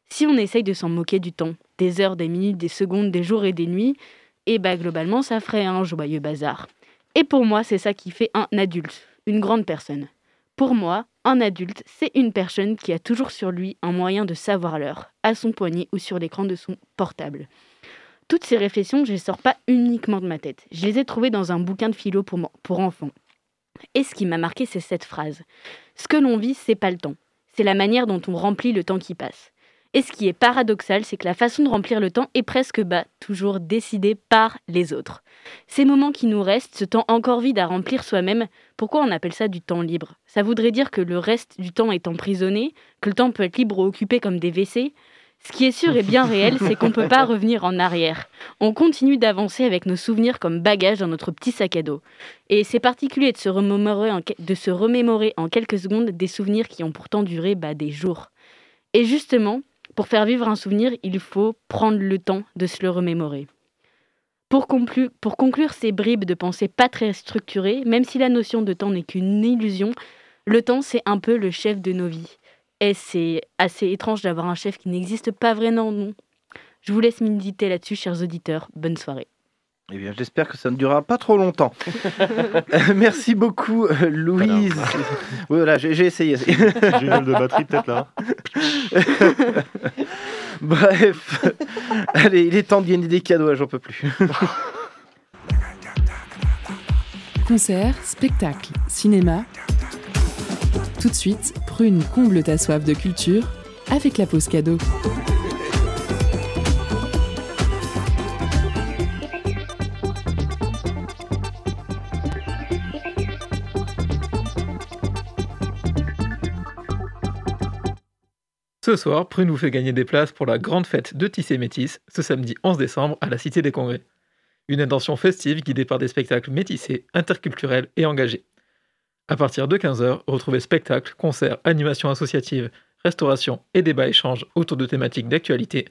Si on essaye de s'en moquer du temps, des heures, des minutes, des secondes, des jours et des nuits, et bah globalement, ça ferait un joyeux bazar. Et pour moi, c'est ça qui fait un adulte, une grande personne. Pour moi, un adulte, c'est une personne qui a toujours sur lui un moyen de savoir l'heure, à son poignet ou sur l'écran de son portable. Toutes ces réflexions, je les sors pas uniquement de ma tête. Je les ai trouvées dans un bouquin de philo pour, pour enfants. Et ce qui m'a marqué, c'est cette phrase. Ce que l'on vit, c'est pas le temps. C'est la manière dont on remplit le temps qui passe. Et ce qui est paradoxal, c'est que la façon de remplir le temps est presque bas, toujours décidée par les autres. Ces moments qui nous restent, ce temps encore vide à remplir soi-même, pourquoi on appelle ça du temps libre? Ça voudrait dire que le reste du temps est emprisonné, que le temps peut être libre ou occupé comme des WC? Ce qui est sûr et bien réel, c'est qu'on ne peut pas revenir en arrière. On continue d'avancer avec nos souvenirs comme bagages dans notre petit sac à dos. Et c'est particulier de se, remémorer en, quelques secondes des souvenirs qui ont pourtant duré bah, des jours. Et justement, pour faire vivre un souvenir, il faut prendre le temps de se le remémorer. Pour, conclure ces bribes de pensée pas très structurées, même si la notion de temps n'est qu'une illusion, le temps c'est un peu le chef de nos vies. Et c'est assez étrange d'avoir un chef qui n'existe pas vraiment, non. Je vous laisse méditer là-dessus, chers auditeurs. Bonne soirée. Eh bien, j'espère que ça ne durera pas trop longtemps. Euh, merci beaucoup, euh, Louise. Oui, voilà, j'ai essayé. J'ai une de batterie peut-être là. Bref, allez, il est temps de gagner des cadeaux, j'en peux plus. Concert, spectacle, cinéma. Tout de suite, Prune comble ta soif de culture avec la pause cadeau. Ce soir, Prune vous fait gagner des places pour la grande fête de Tissé Métis ce samedi 11 décembre à la Cité des Congrès. Une intention festive guidée par des spectacles métissés, interculturels et engagés. À partir de 15h, retrouvez spectacles, concerts, animations associatives, restauration et débats échanges autour de thématiques d'actualité,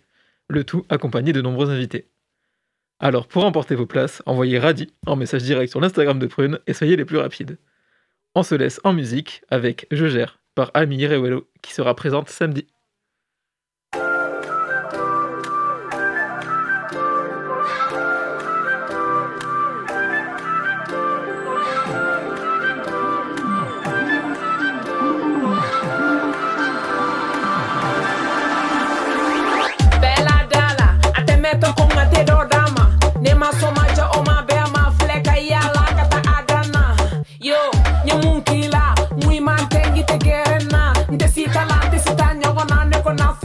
le tout accompagné de nombreux invités. Alors pour emporter vos places, envoyez Radi en message direct sur l'Instagram de Prune et soyez les plus rapides. On se laisse en musique avec Je gère par Ami Rewello qui sera présente samedi.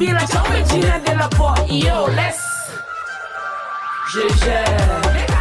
Villa ciao regina della pop Io les Je gère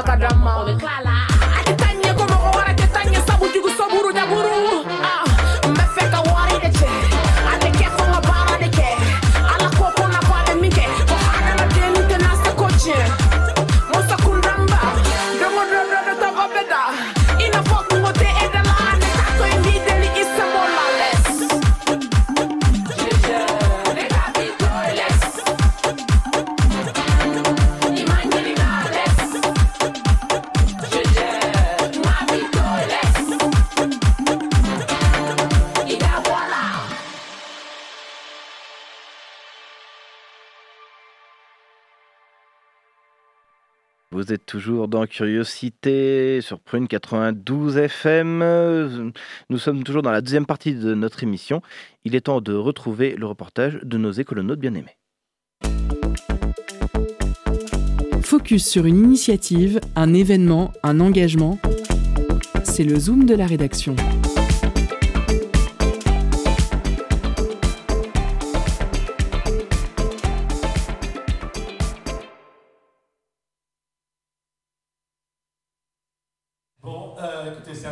Vous Curiosité sur Prune 92 FM. Nous sommes toujours dans la deuxième partie de notre émission. Il est temps de retrouver le reportage de nos écolonautes bien-aimés. Focus sur une initiative, un événement, un engagement. C'est le zoom de la rédaction.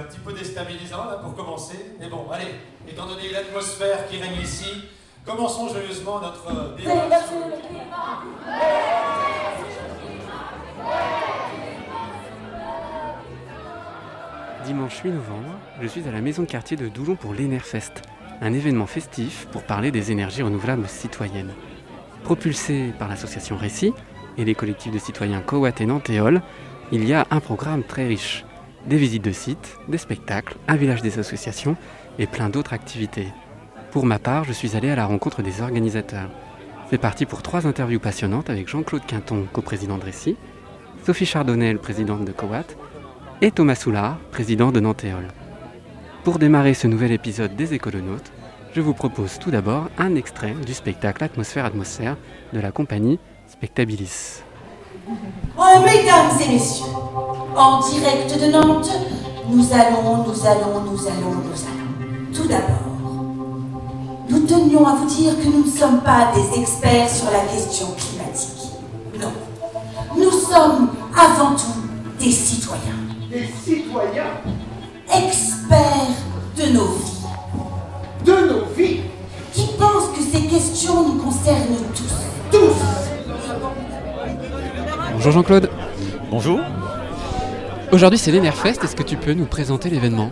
Petit peu déstabilisant là pour commencer, mais bon, allez, étant donné l'atmosphère qui règne ici, commençons joyeusement notre euh, débat sur le Dimanche 8 novembre, je suis à la maison de quartier de Doulon pour l'Enerfest, un événement festif pour parler des énergies renouvelables citoyennes. Propulsé par l'association Récit et les collectifs de citoyens Coat et Nantéol, il y a un programme très riche. Des visites de sites, des spectacles, un village des associations et plein d'autres activités. Pour ma part, je suis allé à la rencontre des organisateurs. C'est parti pour trois interviews passionnantes avec Jean-Claude Quinton, coprésident de Récit, Sophie Chardonnel, présidente de Coat, et Thomas Soulard, président de Nantéol. Pour démarrer ce nouvel épisode des Écolonautes, je vous propose tout d'abord un extrait du spectacle Atmosphère-Atmosphère de la compagnie Spectabilis. Oh, mesdames et messieurs, en direct de Nantes, nous allons, nous allons, nous allons, nous allons. Tout d'abord, nous tenions à vous dire que nous ne sommes pas des experts sur la question climatique. Non. Nous sommes avant tout des citoyens. Des citoyens Experts de nos vies. De nos vies Qui pensent que ces questions nous concernent tous. Tous Bonjour Jean-Claude. Bonjour. Aujourd'hui c'est l'Enerfest, est-ce que tu peux nous présenter l'événement?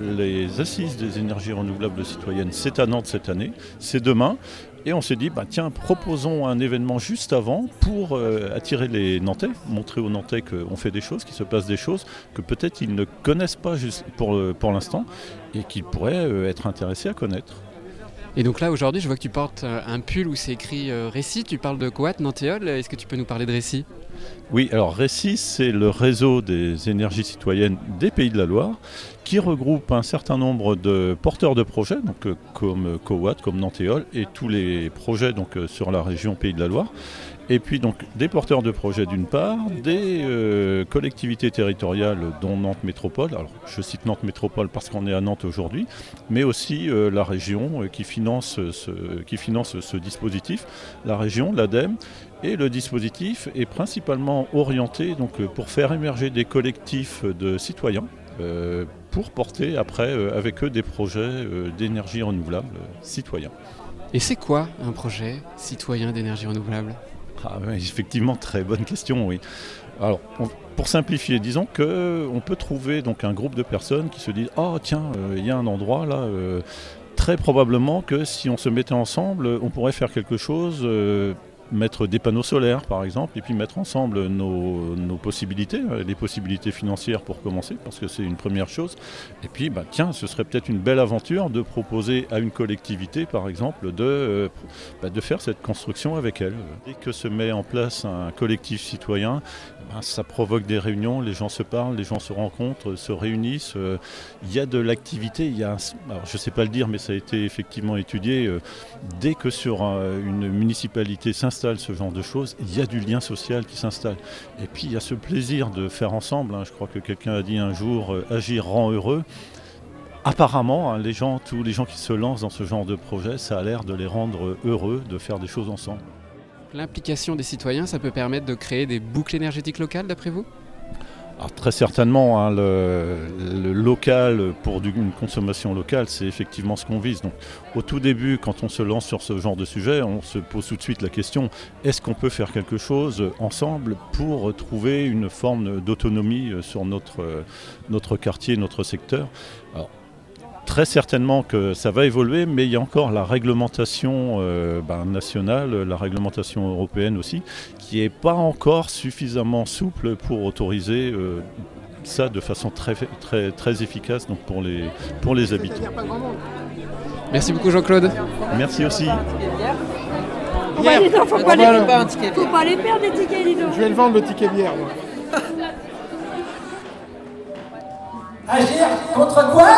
Les assises des énergies renouvelables citoyennes, c'est à Nantes cette année, c'est demain. Et on s'est dit, bah, tiens, proposons un événement juste avant pour euh, attirer les Nantais, montrer aux Nantais qu'on fait des choses, qu'il se passe des choses que peut-être ils ne connaissent pas le- pour l'instant et qu'ils pourraient euh, être intéressés à connaître. Et donc là aujourd'hui je vois que tu portes euh, un pull où c'est écrit euh, Récit, tu parles de Coat, Nantéol, est-ce que tu peux nous parler de Récit? Oui, alors Récis, c'est le réseau des énergies citoyennes des Pays de la Loire qui regroupe un certain nombre de porteurs de projets, euh, comme Coat, comme Nantéol, et tous les projets donc, sur la région Pays de la Loire. Et puis donc des porteurs de projets d'une part, des euh, collectivités territoriales dont Nantes Métropole, alors je cite Nantes Métropole parce qu'on est à Nantes aujourd'hui, mais aussi euh, la région euh, qui finance, ce, qui finance ce dispositif, la région, l'ADEME, et le dispositif est principalement orienté donc, pour faire émerger des collectifs de citoyens pour porter après avec eux des projets d'énergie renouvelable citoyens. Et c'est quoi un projet citoyen d'énergie renouvelable? Ah effectivement, très bonne question, oui. Alors, pour simplifier, disons que on peut trouver donc un groupe de personnes qui se disent Oh tiens, euh, il y a un endroit là. euh, très probablement que si on se mettait ensemble, on pourrait faire quelque chose. Mettre des panneaux solaires par exemple et puis mettre ensemble nos, nos possibilités, euh, les possibilités financières pour commencer parce que c'est une première chose et puis bah, tiens ce serait peut-être une belle aventure de proposer à une collectivité par exemple de, euh, bah, de faire cette construction avec elle. Dès que se met en place un collectif citoyen, ben, ça provoque des réunions, les gens se parlent, les gens se rencontrent, se réunissent. euh, Il y a de l'activité, il y a, je ne sais pas le dire, mais ça a été effectivement étudié. dès que sur une municipalité s'installe ce genre de choses, il y a du lien social qui s'installe. Et puis il y a ce plaisir de faire ensemble. hein. Je crois que quelqu'un a dit un jour, euh, agir rend heureux. Apparemment, hein, les gens, tous les gens qui se lancent dans ce genre de projet, ça a l'air de les rendre heureux de faire des choses ensemble. L'implication des citoyens, ça peut permettre de créer des boucles énergétiques locales d'après vous? Très certainement, hein, le, local pour une consommation locale, c'est effectivement ce qu'on vise. Donc, au tout début, quand on se lance sur ce genre de sujet, on se pose tout de suite la question est-ce qu'on peut faire quelque chose ensemble pour trouver une forme d'autonomie euh, sur notre, euh, notre quartier, notre secteur? Très certainement que ça va évoluer, mais il y a encore la réglementation euh, ben, nationale, la réglementation européenne aussi, qui n'est pas encore suffisamment souple pour autoriser euh, ça de façon très, très, très efficace donc pour, les, pour les habitants. Merci beaucoup Jean-Claude. Merci aussi. Pas, les faut pas, les, perdre les tickets. Je vais le vendre le ticket bière. Agir contre quoi?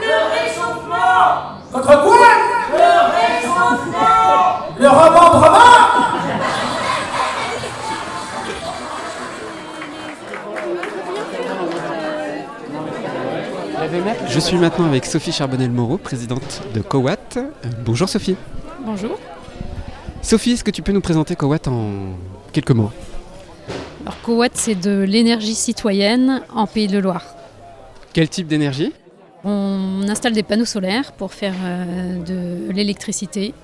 Le réchauffement Contre quoi? Le réchauffement Le remembrement Je suis maintenant avec Sophie Charbonnel-Moreau, présidente de COWAT. Bonjour Sophie. Bonjour. Sophie, est-ce que tu peux nous présenter COWAT en quelques mots? Alors COWAT, c'est de l'énergie citoyenne en Pays de Loire. Quel type d'énergie On installe des panneaux solaires pour faire euh, de l'électricité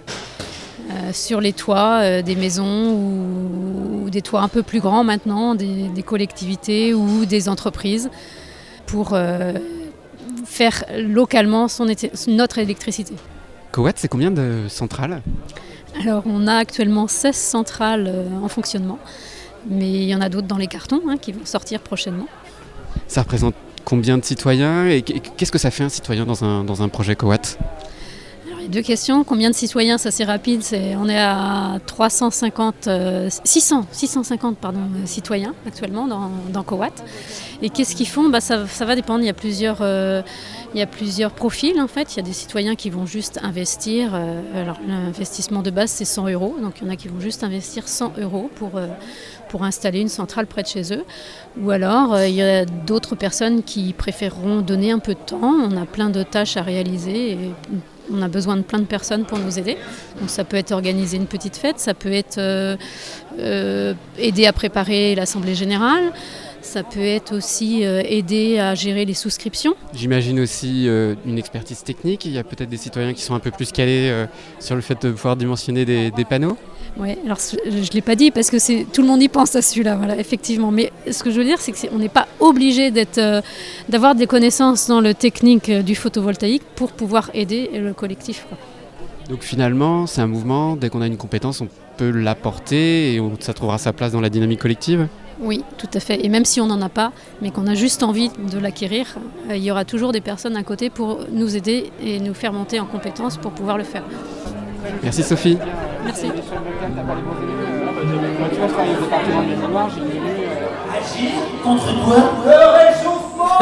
euh, sur les toits euh, des maisons ou, des toits un peu plus grands maintenant, des, des collectivités ou des entreprises, pour faire localement son notre électricité. CoWatt, c'est combien de centrales Alors, on a actuellement 16 centrales en fonctionnement, mais il y en a d'autres dans les cartons hein, qui vont sortir prochainement. Ça représente combien de citoyens et qu'est-ce que ça fait un citoyen dans un, dans un projet a deux questions. Combien de citoyens Ça, c'est rapide. On est à 350, euh, 600, 650 pardon, citoyens actuellement dans, dans CoWatt. Et qu'est-ce qu'ils font? Bah, ça, ça va dépendre. Il y a plusieurs. euh, il y a plusieurs profils en fait. Il y a des citoyens qui vont juste investir. euh, alors l'investissement de base c'est 100 euros. Donc il y en a qui vont juste investir 100 euros pour, euh, pour installer une centrale près de chez eux. Ou alors euh, il y a d'autres personnes qui préféreront donner un peu de temps. On a plein de tâches à réaliser. Et on a besoin de plein de personnes pour nous aider. Donc ça peut être organiser une petite fête, ça peut être euh, euh, aider à préparer l'assemblée générale, ça peut être aussi aider à gérer les souscriptions. J'imagine aussi une expertise technique. Il y a peut-être des citoyens qui sont un peu plus calés sur le fait de pouvoir dimensionner des panneaux. Oui, alors je ne l'ai pas dit parce que c'est tout le monde y pense à celui-là, voilà, effectivement. Mais ce que je veux dire, c'est qu'on n'est pas obligé d'être, euh, d'avoir des connaissances dans le technique euh, du photovoltaïque pour pouvoir aider le collectif. quoi. Donc finalement, c'est un mouvement. Dès qu'on a une compétence, on peut l'apporter et ça trouvera sa place dans la dynamique collective? Oui, tout à fait. Et même si on n'en a pas, mais qu'on a juste envie de l'acquérir, euh, il y aura toujours des personnes à côté pour nous aider et nous faire monter en compétences pour pouvoir le faire. Merci Sophie. Merci. Agir contre quoi Le réchauffement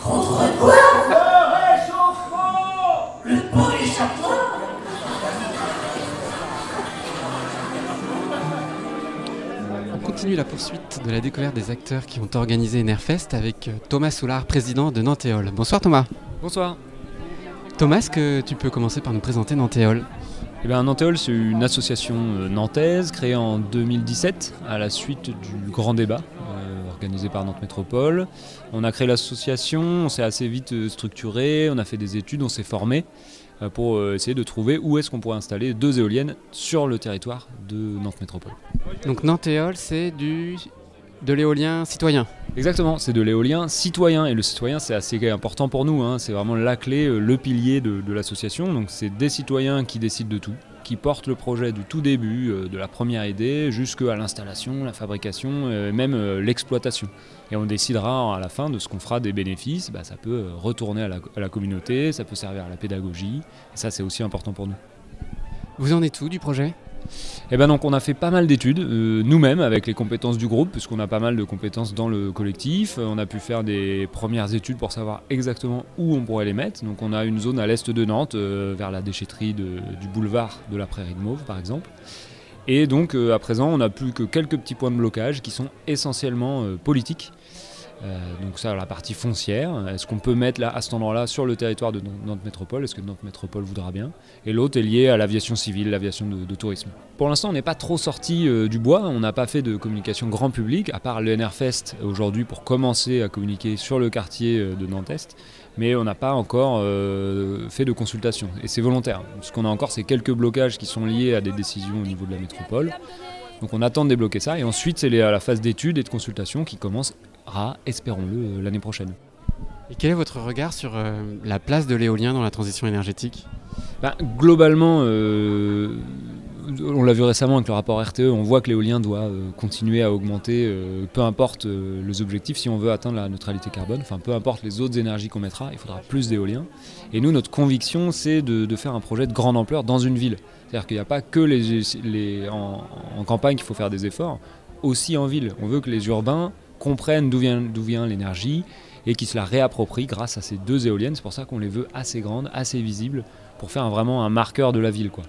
Contre quoi Le réchauffement Le pot d'échappement On continue la poursuite de la découverte des acteurs qui ont organisé Nerfest avec euh, Thomas Soulard, président de Nantéol. Bonsoir Thomas. Bonsoir. Thomas, est-ce que tu peux commencer par nous présenter Nantéol Eh bien, Nantéol, c'est une association euh, nantaise créée en 2017 à la suite du grand débat euh, organisé par Nantes Métropole. On a créé l'association, on s'est assez vite euh, structuré, on a fait des études, on s'est formé pour essayer de trouver où est-ce qu'on pourrait installer deux éoliennes sur le territoire de Nantes Métropole. Donc Nantéol, c'est du de l'éolien citoyen. Exactement, c'est de l'éolien citoyen et le citoyen c'est assez important pour nous, hein. c'est vraiment la clé, euh, le pilier de, de l'association. Donc c'est des citoyens qui décident de tout, qui portent le projet du tout début, euh, de la première idée jusqu'à l'installation, la fabrication, euh, même euh, l'exploitation. Et on décidera à la fin de ce qu'on fera des bénéfices, Bah, ça peut retourner à la, à la communauté, ça peut servir à la pédagogie, et ça c'est aussi important pour nous. Vous en êtes où du projet? Eh ben donc on a fait pas mal d'études euh, nous-mêmes avec les compétences du groupe puisqu'on a pas mal de compétences dans le collectif. Euh, on a pu faire des premières études pour savoir exactement où on pourrait les mettre. Donc on a une zone à l'est de Nantes euh, vers la déchetterie du boulevard de la Prairie de Mauve par exemple. Et donc à présent on n'a plus que quelques petits points de blocage qui sont essentiellement politiques. Euh, donc ça, la partie foncière, est-ce qu'on peut mettre là, à cet endroit-là sur le territoire de Nantes Métropole Est-ce que Nantes Métropole voudra bien? Et l'autre est lié à l'aviation civile, l'aviation de, tourisme. Pour l'instant, on n'est pas trop sorti euh, du bois, on n'a pas fait de communication grand public, à part le NRFest aujourd'hui pour commencer à communiquer sur le quartier euh, de Nantes-Est, mais on n'a pas encore fait de consultation. Et c'est volontaire. Ce qu'on a encore, c'est quelques blocages qui sont liés à des décisions au niveau de la métropole. Donc on attend de débloquer ça, et ensuite c'est la phase d'études et de consultation qui commencera, espérons-le, euh, l'année prochaine. Et quel est votre regard sur euh, la place de l'éolien dans la transition énergétique? Ben, globalement, euh, on l'a vu récemment avec le rapport RTE, on voit que l'éolien doit euh, continuer à augmenter, euh, peu importe euh, les objectifs, si on veut atteindre la neutralité carbone, enfin peu importe les autres énergies qu'on mettra, il faudra plus d'éolien. Et nous, notre conviction, c'est de, de faire un projet de grande ampleur dans une ville. C'est-à-dire qu'il n'y a pas que les, les- en, en campagne qu'il faut faire des efforts, aussi en ville. On veut que les urbains comprennent d'où vient, d'où vient l'énergie et qu'ils se la réapproprient grâce à ces deux éoliennes. C'est pour ça qu'on les veut assez grandes, assez visibles, pour faire un- vraiment un marqueur de la ville. Quoi.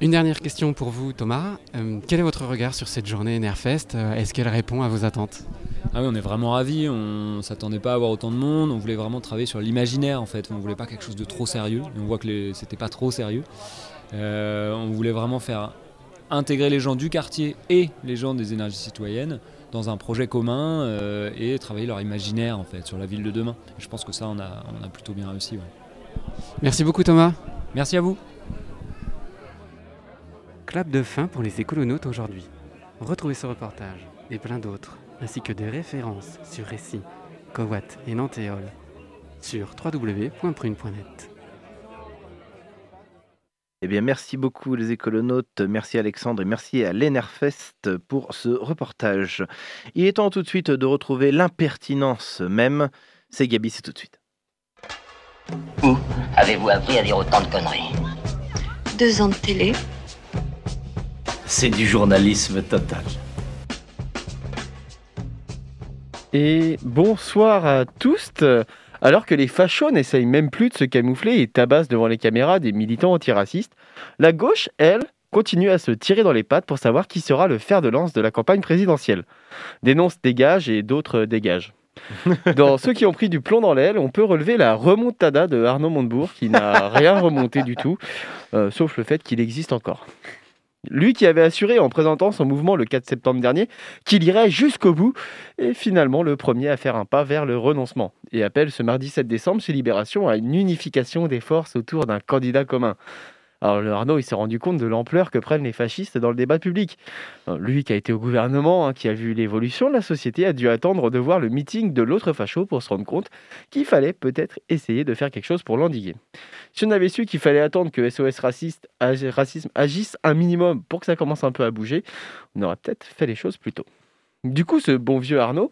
Une dernière question pour vous, Thomas. Euh, quel est votre regard sur cette journée Nerfest? Euh, Est-ce qu'elle répond à vos attentes? Ah oui, on est vraiment ravis. On s'attendait pas à avoir autant de monde. On voulait vraiment travailler sur l'imaginaire en fait. On voulait pas quelque chose de trop sérieux. Et on voit que les- c'était pas trop sérieux. Euh, on voulait vraiment faire intégrer les gens du quartier et les gens des énergies citoyennes dans un projet commun euh, et travailler leur imaginaire en fait sur la ville de demain. Et je pense que ça, on a, on a plutôt bien réussi. ouais. Merci beaucoup Thomas. Merci à vous. Clap de fin pour les écolonautes aujourd'hui. Retrouvez ce reportage et plein d'autres, ainsi que des références sur Récit, Cowat et Nantéol sur www.prune.net. Eh bien, merci beaucoup les écolonautes, merci Alexandre et merci à l'Enerfest pour ce reportage. Il est temps tout de suite de retrouver l'impertinence même. C'est Gabi, c'est tout de suite. Où avez-vous appris à dire autant de conneries? Deux ans de télé. C'est du journalisme total. Et bonsoir à tous. Alors que les fachos n'essayent même plus de se camoufler et tabassent devant les caméras des militants antiracistes, la gauche, elle, continue à se tirer dans les pattes pour savoir qui sera le fer de lance de la campagne présidentielle. Dénonce dégage et d'autres dégagent. Dans ceux qui ont pris du plomb dans l'aile, on peut relever la remontada de Arnaud Montebourg qui n'a rien remonté du tout, euh, sauf le fait qu'il existe encore. Lui qui avait assuré en présentant son mouvement le 4 septembre dernier qu'il irait jusqu'au bout, est finalement le premier à faire un pas vers le renoncement et appelle ce mardi 7 décembre chez Libération à une unification des forces autour d'un candidat commun. Alors le Arnaud, il s'est rendu compte de l'ampleur que prennent les fascistes dans le débat public. Euh, Lui qui a été au gouvernement, hein, qui a vu l'évolution de la société, a dû attendre de voir le meeting de l'autre facho pour se rendre compte qu'il fallait peut-être essayer de faire quelque chose pour l'endiguer. Si on avait su qu'il fallait attendre que SOS Racisme agisse un minimum pour que ça commence un peu à bouger, on aurait peut-être fait les choses plus tôt. Du coup, ce bon vieux Arnaud,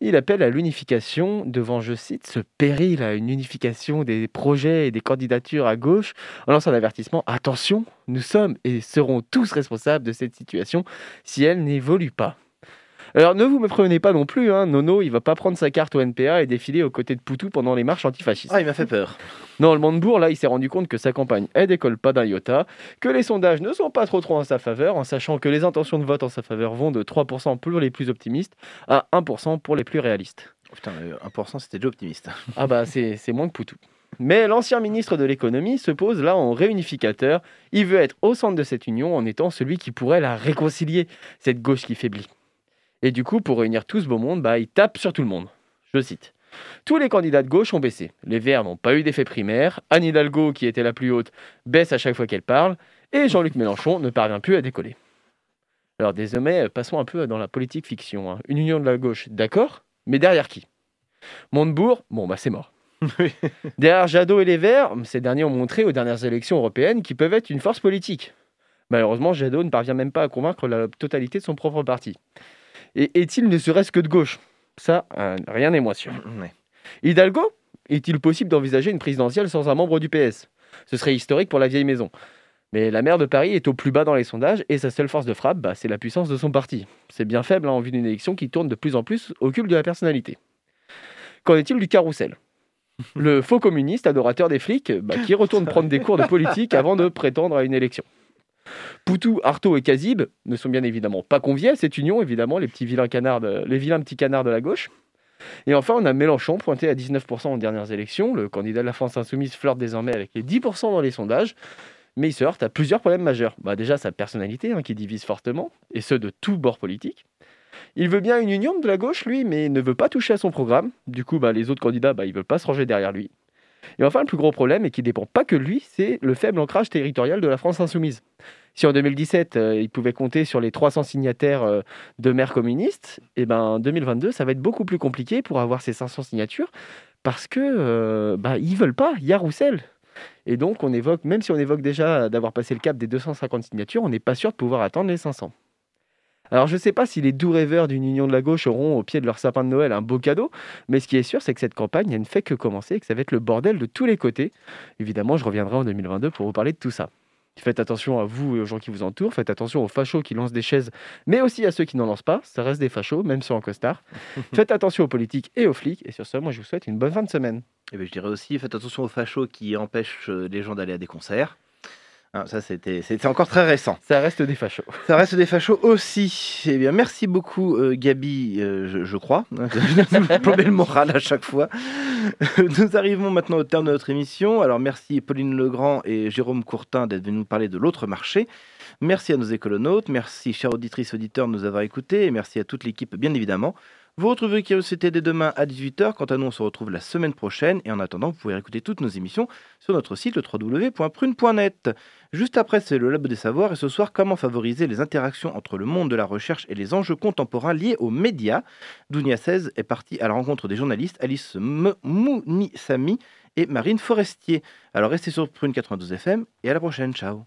il appelle à l'unification devant, je cite, ce péril à une unification des projets et des candidatures à gauche, en lançant un avertissement attention, nous sommes et serons tous responsables de cette situation si elle n'évolue pas. Alors ne vous me prenez pas non plus, hein, Nono, il va pas prendre sa carte au NPA et défiler aux côtés de Poutou pendant les marches antifascistes. Ah, il m'a fait peur. Non, le Montebourg, là, il s'est rendu compte que sa campagne, elle décolle pas d'un iota, que les sondages ne sont pas trop trop en sa faveur, en sachant que les intentions de vote en sa faveur vont de 3% pour les plus optimistes à 1% pour les plus réalistes. Oh, putain, euh, 1% c'était déjà optimiste. Ah bah c'est c'est moins que Poutou. Mais l'ancien ministre de l'économie se pose là en réunificateur. Il veut être au centre de cette union en étant celui qui pourrait la réconcilier, cette gauche qui faiblit. Et du coup, pour réunir tout ce beau monde, bah, il tape sur tout le monde. Je cite. Tous les candidats de gauche ont baissé. Les Verts n'ont pas eu d'effet primaire. Anne Hidalgo, qui était la plus haute, baisse à chaque fois qu'elle parle. Et Jean-Luc Mélenchon ne parvient plus à décoller. Alors désormais, passons un peu dans la politique fiction. hein. Une union de la gauche, d'accord, mais derrière qui? Montebourg, bon bah c'est mort. Derrière Jadot et les Verts, ces derniers ont montré aux dernières élections européennes qu'ils peuvent être une force politique. Malheureusement, Jadot ne parvient même pas à convaincre la totalité de son propre parti. Et est-il ne serait-ce que de gauche? Ça, euh, rien n'est moins sûr. Hidalgo Est-il possible d'envisager une présidentielle sans un membre du PS Ce serait historique pour la vieille maison. Mais la maire de Paris est au plus bas dans les sondages et sa seule force de frappe, bah, c'est la puissance de son parti. C'est bien faible hein, en vue d'une élection qui tourne de plus en plus au culte de la personnalité. Qu'en est-il du carrousel? Le faux communiste, adorateur des flics, bah, qui retourne prendre des cours de politique avant de prétendre à une élection. Poutou, Artaud et Kazib ne sont bien évidemment pas conviés à cette union, évidemment, les vilains petits canards de la gauche. Et enfin, on a Mélenchon, pointé à 19% aux dernières élections. Le candidat de la France insoumise flirte désormais avec les 10% dans les sondages, mais il se heurte à plusieurs problèmes majeurs. Bah, déjà, sa personnalité, hein, qui divise fortement, et ce de tous bords politiques. Il veut bien une union de la gauche, lui, mais ne veut pas toucher à son programme. Du coup, bah, les autres candidats, bah, ils ne veulent pas se ranger derrière lui. Et enfin, le plus gros problème, et qui dépend pas que de lui, c'est le faible ancrage territorial de la France insoumise. Si en 2017, euh, il pouvait compter sur les 300 signataires euh, de maires communistes, et ben en 2022, ça va être beaucoup plus compliqué pour avoir ces 500 signatures, parce que euh, bah, ils veulent pas, il y a Roussel. Et donc, on évoque, même si on évoque déjà d'avoir passé le cap des 250 signatures, on n'est pas sûr de pouvoir atteindre les 500. Alors, je ne sais pas si les doux rêveurs d'une union de la gauche auront au pied de leur sapin de Noël un beau cadeau, mais ce qui est sûr, c'est que cette campagne, elle ne fait que commencer et que ça va être le bordel de tous les côtés. Évidemment, je reviendrai en 2022 pour vous parler de tout ça. Faites attention à vous et aux gens qui vous entourent, faites attention aux fachos qui lancent des chaises, mais aussi à ceux qui n'en lancent pas, ça reste des fachos, même ceux en costard. faites attention aux politiques et aux flics, et sur ce, moi je vous souhaite une bonne fin de semaine. Et ben, je dirais aussi, faites attention aux fachos qui empêchent euh, les gens d'aller à des concerts. Hein, ça, c'était encore très récent. Ça reste des fachos. Ça reste des fachos aussi. Eh bien, merci beaucoup, euh, Gabi, euh, je, je crois. Je le moral à chaque fois. Nous arrivons maintenant au terme de notre émission. Alors, merci Pauline Legrand et Jérôme Courtin d'être venus nous parler de l'autre marché. Merci à nos écolonautes. Merci, chers auditrices, auditeurs, de nous avoir écoutés. Et merci à toute l'équipe, bien évidemment. Vous retrouvez Curiosité dès demain à 18h. Quant à nous, on se retrouve la semaine prochaine. Et en attendant, vous pouvez écouter toutes nos émissions sur notre site le www.prune.net. Juste après, c'est le Lab des Savoirs. Et ce soir, comment favoriser les interactions entre le monde de la recherche et les enjeux contemporains liés aux médias? Dounia 16 est partie à la rencontre des journalistes Alice Mounisami et Marine Forestier. Alors restez sur Prune 92 FM et à la prochaine. Ciao.